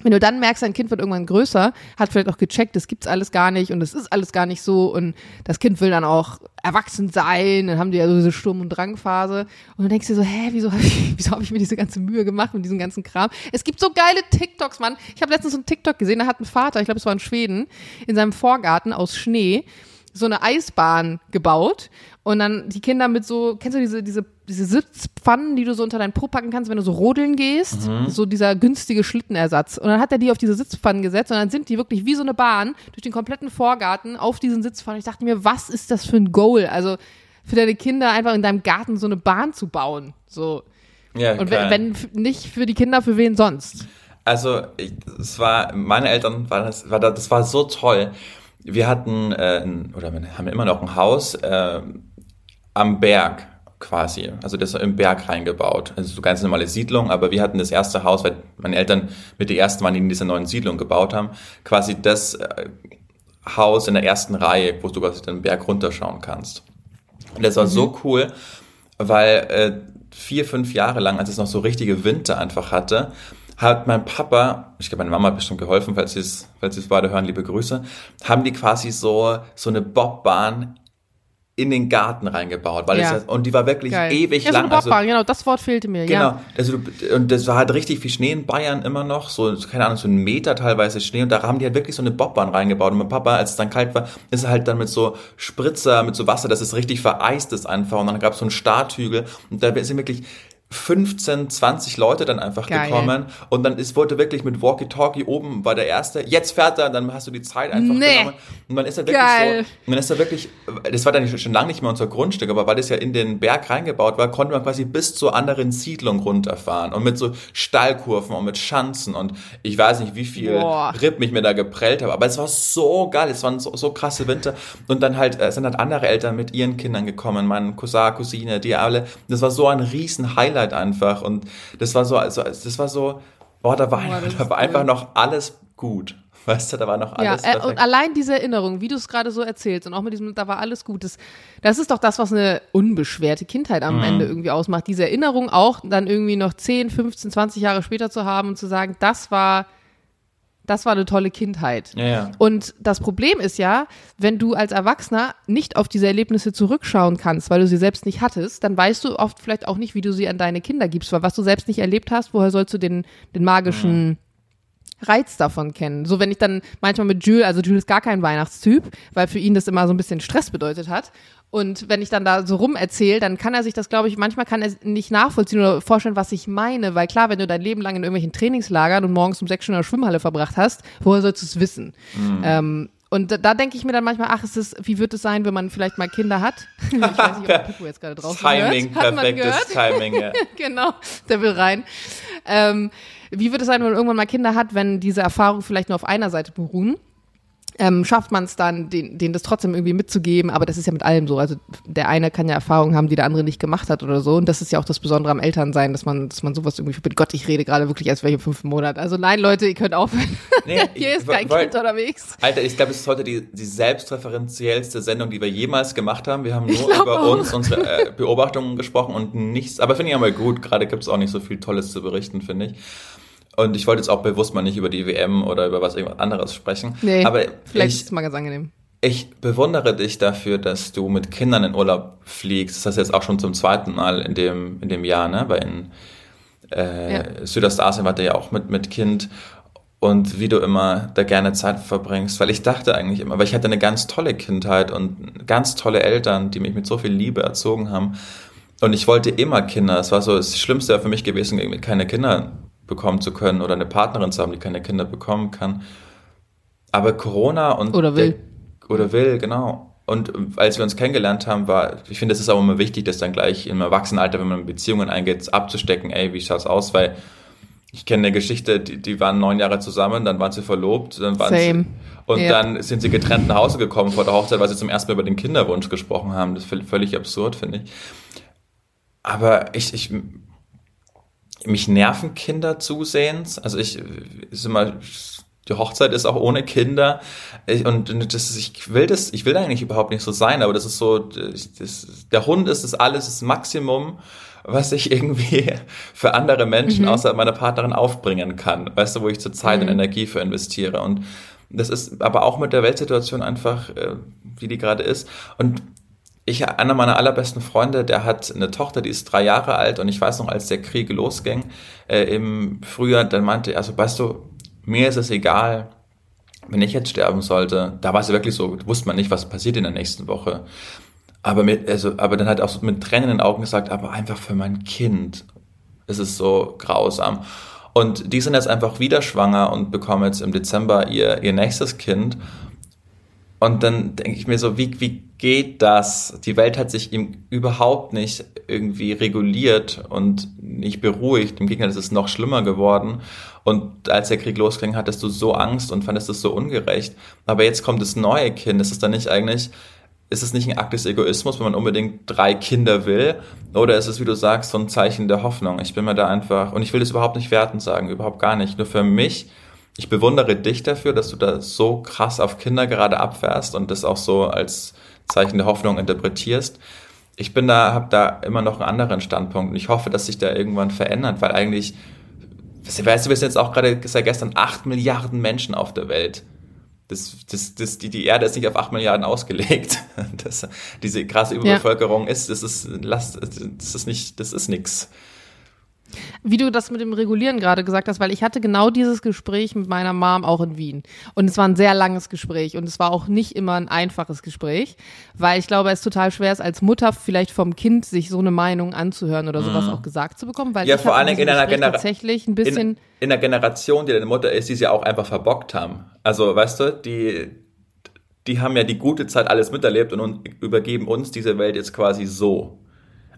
wenn du dann merkst, dein Kind wird irgendwann größer, hat vielleicht auch gecheckt, das gibt's alles gar nicht und es ist alles gar nicht so und das Kind will dann auch erwachsen sein, dann haben die ja so diese Sturm- und Drangphase und du denkst dir so, hä, wieso habe ich, [LAUGHS] wieso hab ich mir diese ganze Mühe gemacht mit diesem ganzen Kram? Es gibt so geile TikToks, Mann. Ich habe letztens so einen TikTok gesehen, da hat ein Vater, ich glaube, es war in Schweden, in seinem Vorgarten aus Schnee so eine Eisbahn gebaut und dann die Kinder mit so, kennst du diese, diese, diese Sitzpfannen, die du so unter deinen Po packen kannst, wenn du so rodeln gehst? Mhm. So dieser günstige Schlittenersatz. Und dann hat er die auf diese Sitzpfannen gesetzt und dann sind die wirklich wie so eine Bahn durch den kompletten Vorgarten auf diesen Sitzpfannen. Ich dachte mir, was ist das für ein Goal? Also für deine Kinder einfach in deinem Garten so eine Bahn zu bauen. So. Ja, und wenn, wenn nicht für die Kinder, für wen sonst? Also, es war, meine Eltern, war das, war das, das war so toll wir hatten, äh, oder wir haben immer noch ein Haus äh, am Berg quasi, also das im Berg reingebaut. Also so ganz normale Siedlung, aber wir hatten das erste Haus, weil meine Eltern mit der ersten waren, die in dieser neuen Siedlung gebaut haben, quasi das äh, Haus in der ersten Reihe, wo du quasi den Berg runterschauen kannst. Und das war mhm. so cool, weil äh, vier, fünf Jahre lang, als es noch so richtige Winter einfach hatte, hat mein Papa, ich glaube, meine Mama hat bestimmt geholfen, falls sie es, falls sie es beide hören, liebe Grüße, haben die quasi so, so eine Bobbahn in den Garten reingebaut, weil ja. es und die war wirklich Geil. ewig ja, lang. So also, genau, das Wort fehlte mir. Genau, ja. also und das war halt richtig viel Schnee in Bayern immer noch, so keine Ahnung, so ein Meter teilweise Schnee und da haben die halt wirklich so eine Bobbahn reingebaut und mein Papa, als es dann kalt war, ist er halt dann mit so Spritzer, mit so Wasser, dass es richtig vereist ist einfach und dann gab es so einen Starthügel und da sind wirklich 15, 20 Leute dann einfach Geil. gekommen und dann ist, wurde wirklich mit Walkie-Talkie oben war der erste, jetzt fährt er, dann hast du die Zeit einfach nee. genommen und dann ist er wirklich Geil. so, und dann ist er wirklich, das war dann schon lange nicht mehr unser Grundstück, aber weil das ja in den Berg reingebaut war, konnte man quasi bis zur anderen Siedlung runterfahren und mit so Stallkurven und mit Schanzen und ich weiß nicht, wie viel Boah. Ripp mich mir da geprellt habe, aber es war so geil, es waren so, so krasse Winter und dann halt äh, sind halt andere Eltern mit ihren Kindern gekommen, mein Cousin, Cousine, die alle, das war so ein riesen Highlight Highlight einfach. Und das war so, also das war so, boah, da war, oh, da war einfach noch alles gut. Weißt du, da war noch alles. Ja, äh, und allein diese Erinnerung, wie du es gerade so erzählst und auch mit diesem, da war alles gut, das, das ist doch das, was eine unbeschwerte Kindheit am mhm. Ende irgendwie ausmacht. Diese Erinnerung auch dann irgendwie noch 10, 15, 20 Jahre später zu haben und zu sagen, das war das war eine tolle Kindheit. Ja, ja. Und das Problem ist ja, wenn du als Erwachsener nicht auf diese Erlebnisse zurückschauen kannst, weil du sie selbst nicht hattest, dann weißt du oft vielleicht auch nicht, wie du sie an deine Kinder gibst, weil was du selbst nicht erlebt hast, woher sollst du den, den magischen, Reiz davon kennen. So wenn ich dann manchmal mit Jules, also Jules ist gar kein Weihnachtstyp, weil für ihn das immer so ein bisschen Stress bedeutet hat. Und wenn ich dann da so rum erzähle, dann kann er sich das, glaube ich, manchmal kann er nicht nachvollziehen oder vorstellen, was ich meine. Weil klar, wenn du dein Leben lang in irgendwelchen Trainingslagern und morgens um sechs Stunden in der Schwimmhalle verbracht hast, woher sollst du es wissen? Mhm. Ähm, und da, da denke ich mir dann manchmal, ach, ist es, wie wird es sein, wenn man vielleicht mal Kinder hat? [LAUGHS] ich weiß nicht, ob [LAUGHS] Pico jetzt gerade drauf Timing, hört. Hat perfektes Timing, ja. [LAUGHS] genau, der will rein. Ähm, wie wird es sein, wenn man irgendwann mal Kinder hat, wenn diese Erfahrungen vielleicht nur auf einer Seite beruhen? Ähm, schafft man es dann, den, denen das trotzdem irgendwie mitzugeben. Aber das ist ja mit allem so. Also der eine kann ja Erfahrungen haben, die der andere nicht gemacht hat oder so. Und das ist ja auch das Besondere am Elternsein, dass man, dass man sowas irgendwie verbindet. Gott, ich rede gerade wirklich ich im fünften Monat. Also nein, Leute, ihr könnt aufhören. Nee, [LAUGHS] Hier ist kein Kind unterwegs. Alter, ich glaube, es ist heute die, die selbstreferenziellste Sendung, die wir jemals gemacht haben. Wir haben nur über auch. uns, unsere äh, Beobachtungen gesprochen und nichts. Aber finde ich einmal gut. Gerade gibt es auch nicht so viel Tolles zu berichten, finde ich. Und ich wollte jetzt auch bewusst mal nicht über die WM oder über was anderes sprechen. Nee, aber vielleicht ich, ist es mal ganz angenehm. Ich bewundere dich dafür, dass du mit Kindern in Urlaub fliegst. Das ist jetzt auch schon zum zweiten Mal in dem, in dem Jahr, ne? Weil in äh, ja. Südostasien war der ja auch mit, mit Kind. Und wie du immer da gerne Zeit verbringst. Weil ich dachte eigentlich immer, weil ich hatte eine ganz tolle Kindheit und ganz tolle Eltern, die mich mit so viel Liebe erzogen haben. Und ich wollte immer Kinder. Es war so das Schlimmste für mich gewesen, keine Kinder bekommen zu können oder eine Partnerin zu haben, die keine Kinder bekommen kann. Aber Corona und. Oder will. Der, oder will, genau. Und als wir uns kennengelernt haben, war, ich finde, es ist auch immer wichtig, das dann gleich im Erwachsenenalter, wenn man in Beziehungen eingeht, abzustecken, ey, wie schaut's aus? Weil ich kenne eine Geschichte, die, die waren neun Jahre zusammen, dann waren sie verlobt, dann waren Same. sie, und yep. dann sind sie getrennt nach Hause gekommen vor der Hochzeit, weil sie zum ersten Mal über den Kinderwunsch gesprochen haben. Das ist völlig absurd, finde ich. Aber ich, ich mich nerven Kinder zusehends. Also ich ist immer die Hochzeit ist auch ohne Kinder ich, und das ist, ich will das, ich will eigentlich überhaupt nicht so sein, aber das ist so, das, der Hund ist das alles, das Maximum, was ich irgendwie [LAUGHS] für andere Menschen mhm. außer meiner Partnerin aufbringen kann. Weißt du, wo ich zur Zeit mhm. und Energie für investiere und das ist aber auch mit der Weltsituation einfach, äh, wie die gerade ist. Und ich, einer meiner allerbesten Freunde, der hat eine Tochter, die ist drei Jahre alt und ich weiß noch, als der Krieg losging äh, im Frühjahr, dann meinte er, also weißt du, mir ist es egal, wenn ich jetzt sterben sollte. Da war es wirklich so, wusste man nicht, was passiert in der nächsten Woche. Aber mit, also, aber dann hat er auch so mit Tränen in den Augen gesagt, aber einfach für mein Kind ist es so grausam. Und die sind jetzt einfach wieder schwanger und bekommen jetzt im Dezember ihr, ihr nächstes Kind. Und dann denke ich mir so, wie, wie geht das? Die Welt hat sich ihm überhaupt nicht irgendwie reguliert und nicht beruhigt. Im Gegenteil, es ist noch schlimmer geworden. Und als der Krieg losging, hattest du so Angst und fandest es so ungerecht. Aber jetzt kommt das neue Kind. Ist es dann nicht eigentlich, ist es nicht ein Akt des Egoismus, wenn man unbedingt drei Kinder will? Oder ist es, wie du sagst, so ein Zeichen der Hoffnung? Ich bin mir da einfach, und ich will das überhaupt nicht werten sagen, überhaupt gar nicht. Nur für mich, ich bewundere dich dafür, dass du da so krass auf Kinder gerade abfährst und das auch so als Zeichen der Hoffnung interpretierst. Ich bin da, habe da immer noch einen anderen Standpunkt und ich hoffe, dass sich da irgendwann verändert, weil eigentlich, weißt du, wir sind jetzt auch gerade seit gestern acht Milliarden Menschen auf der Welt. Das, das, das, die, die Erde ist nicht auf acht Milliarden ausgelegt. [LAUGHS] Das, diese krasse Überbevölkerung ja. ist, das ist, das ist nicht, das ist nix. Wie du das mit dem Regulieren gerade gesagt hast, weil ich hatte genau dieses Gespräch mit meiner Mom auch in Wien. Und es war ein sehr langes Gespräch und es war auch nicht immer ein einfaches Gespräch, weil ich glaube, es total schwer ist, als Mutter vielleicht vom Kind sich so eine Meinung anzuhören oder sowas mhm. auch gesagt zu bekommen, weil ja, ich vor allen Dingen in einer Generation tatsächlich ein bisschen in, in einer Generation, die deine Mutter ist, die sie auch einfach verbockt haben. Also, weißt du, die die haben ja die gute Zeit alles miterlebt und übergeben uns diese Welt jetzt quasi so.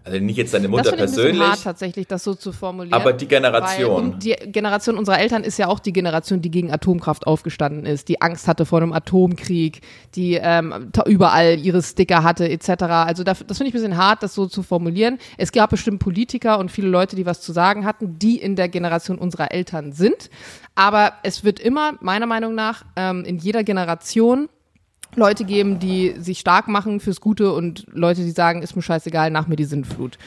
Also nicht jetzt deine Mutter das persönlich. Das hart tatsächlich, das so zu formulieren. Aber die Generation. die Generation unserer Eltern ist ja auch die Generation, die gegen Atomkraft aufgestanden ist, die Angst hatte vor einem Atomkrieg, die ähm, überall ihre Sticker hatte etc. Also das, das finde ich ein bisschen hart, das so zu formulieren. Es gab bestimmt Politiker und viele Leute, die was zu sagen hatten, die in der Generation unserer Eltern sind. Aber es wird immer, meiner Meinung nach, ähm, in jeder Generation Leute geben, die sich stark machen fürs Gute und Leute, die sagen, ist mir scheißegal, nach mir die Sintflut.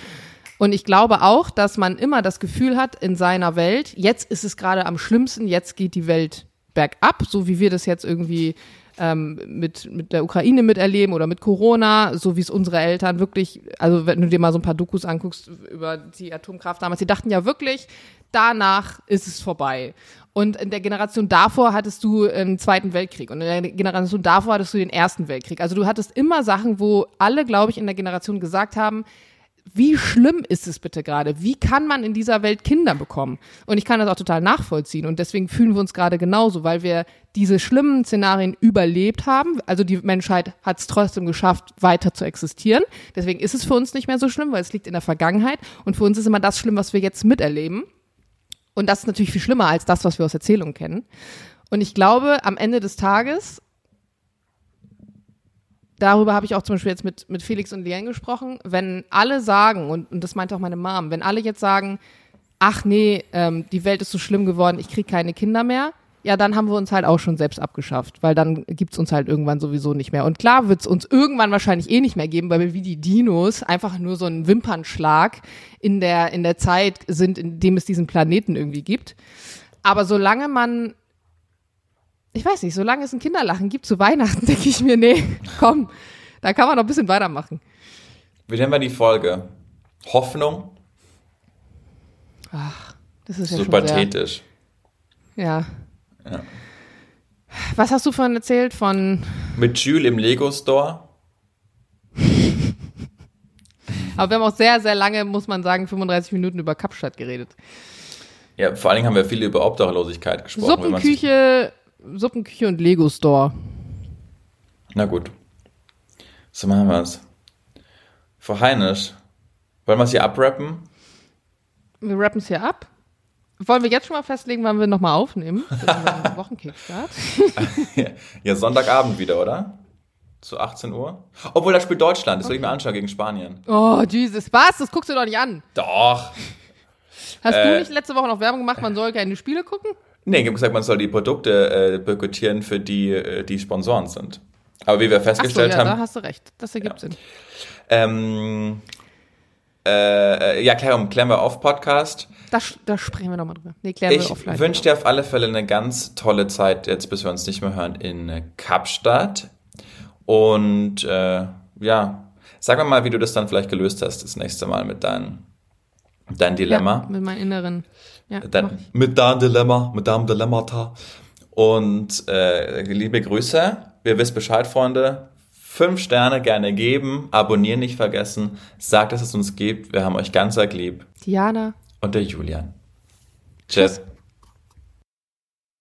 Und ich glaube auch, dass man immer das Gefühl hat in seiner Welt, jetzt ist es gerade am schlimmsten, jetzt geht die Welt bergab, so wie wir das jetzt irgendwie ähm, mit, mit der Ukraine miterleben oder mit Corona, so wie es unsere Eltern wirklich, also wenn du dir mal so ein paar Dokus anguckst über die Atomkraft damals, die dachten ja wirklich, danach ist es vorbei. Und in der Generation davor hattest du einen Zweiten Weltkrieg und in der Generation davor hattest du den Ersten Weltkrieg. Also du hattest immer Sachen, wo alle, glaube ich, in der Generation gesagt haben, wie schlimm ist es bitte gerade? Wie kann man in dieser Welt Kinder bekommen? Und ich kann das auch total nachvollziehen. Und deswegen fühlen wir uns gerade genauso, weil wir diese schlimmen Szenarien überlebt haben. Also die Menschheit hat es trotzdem geschafft, weiter zu existieren. Deswegen ist es für uns nicht mehr so schlimm, weil es liegt in der Vergangenheit. Und für uns ist immer das schlimm, was wir jetzt miterleben. Und das ist natürlich viel schlimmer als das, was wir aus Erzählungen kennen. Und ich glaube, am Ende des Tages, darüber habe ich auch zum Beispiel jetzt mit, mit Felix und Liane gesprochen, wenn alle sagen, und, und das meinte auch meine Mom, wenn alle jetzt sagen, ach nee, ähm, die Welt ist so schlimm geworden, ich kriege keine Kinder mehr, ja, dann haben wir uns halt auch schon selbst abgeschafft, weil dann gibt's uns halt irgendwann sowieso nicht mehr. Und klar wird's uns irgendwann wahrscheinlich eh nicht mehr geben, weil wir wie die Dinos einfach nur so einen Wimpernschlag in der, in der Zeit sind, in dem es diesen Planeten irgendwie gibt. Aber solange man, ich weiß nicht, solange es ein Kinderlachen gibt zu Weihnachten, [LAUGHS] denke ich mir, nee, komm, da kann man noch ein bisschen weitermachen. Wie nennen wir die Folge? Hoffnung? Ach, das ist ja so schon sehr, pathetisch. Ja. Ja. Was hast du vorhin erzählt von, Mit Jules im Lego Store? aber wir haben auch sehr, sehr lange, muss man sagen, 35 Minuten über Kapstadt geredet. Ja, vor allen Dingen haben wir viel über Obdachlosigkeit gesprochen. Suppenküche, Suppenküche und Lego Store. Na gut. So machen wir es. Frau Heinisch, wollen wir es hier abrappen? Wir rappen es hier ab. Wollen wir jetzt schon mal festlegen, wann wir nochmal aufnehmen? [LAUGHS] Wochenkickstart. [LAUGHS] ja, Sonntagabend wieder, oder? Zu 18 Uhr? Obwohl, da spielt Deutschland. Das will ich mir anschauen gegen Spanien. Oh, Jesus. Was? Das guckst du doch nicht an. Doch. Hast Äh. du nicht letzte Woche noch Werbung gemacht, man soll keine Spiele gucken? Nee, ich habe gesagt, man soll die Produkte äh, boykottieren, für die äh, die Sponsoren sind. Aber wie wir festgestellt ja, da haben, hast du recht. Das ergibt Sinn. ähm, äh, ja, klar, klären wir auf Podcast. Da, da sprechen wir nochmal drüber. Nee, klären wir Ich wünsche dir auf alle Fälle eine ganz tolle Zeit, jetzt bis wir uns nicht mehr hören, in äh, Kapstadt. Und äh, ja, sag mir mal, wie du das dann vielleicht gelöst hast, das nächste Mal mit deinem dein Dilemma. Ja, mit meinem Inneren. Ja, Dein, mit deinem Dilemma, mit deinem Dilemmata. Und äh, liebe Grüße. Wir wissen Bescheid, Freunde. Fünf Sterne gerne geben, abonnieren nicht vergessen. Sagt, dass es uns gibt. Wir haben euch ganz arg lieb. Diana. Und der Julian. Tschüss.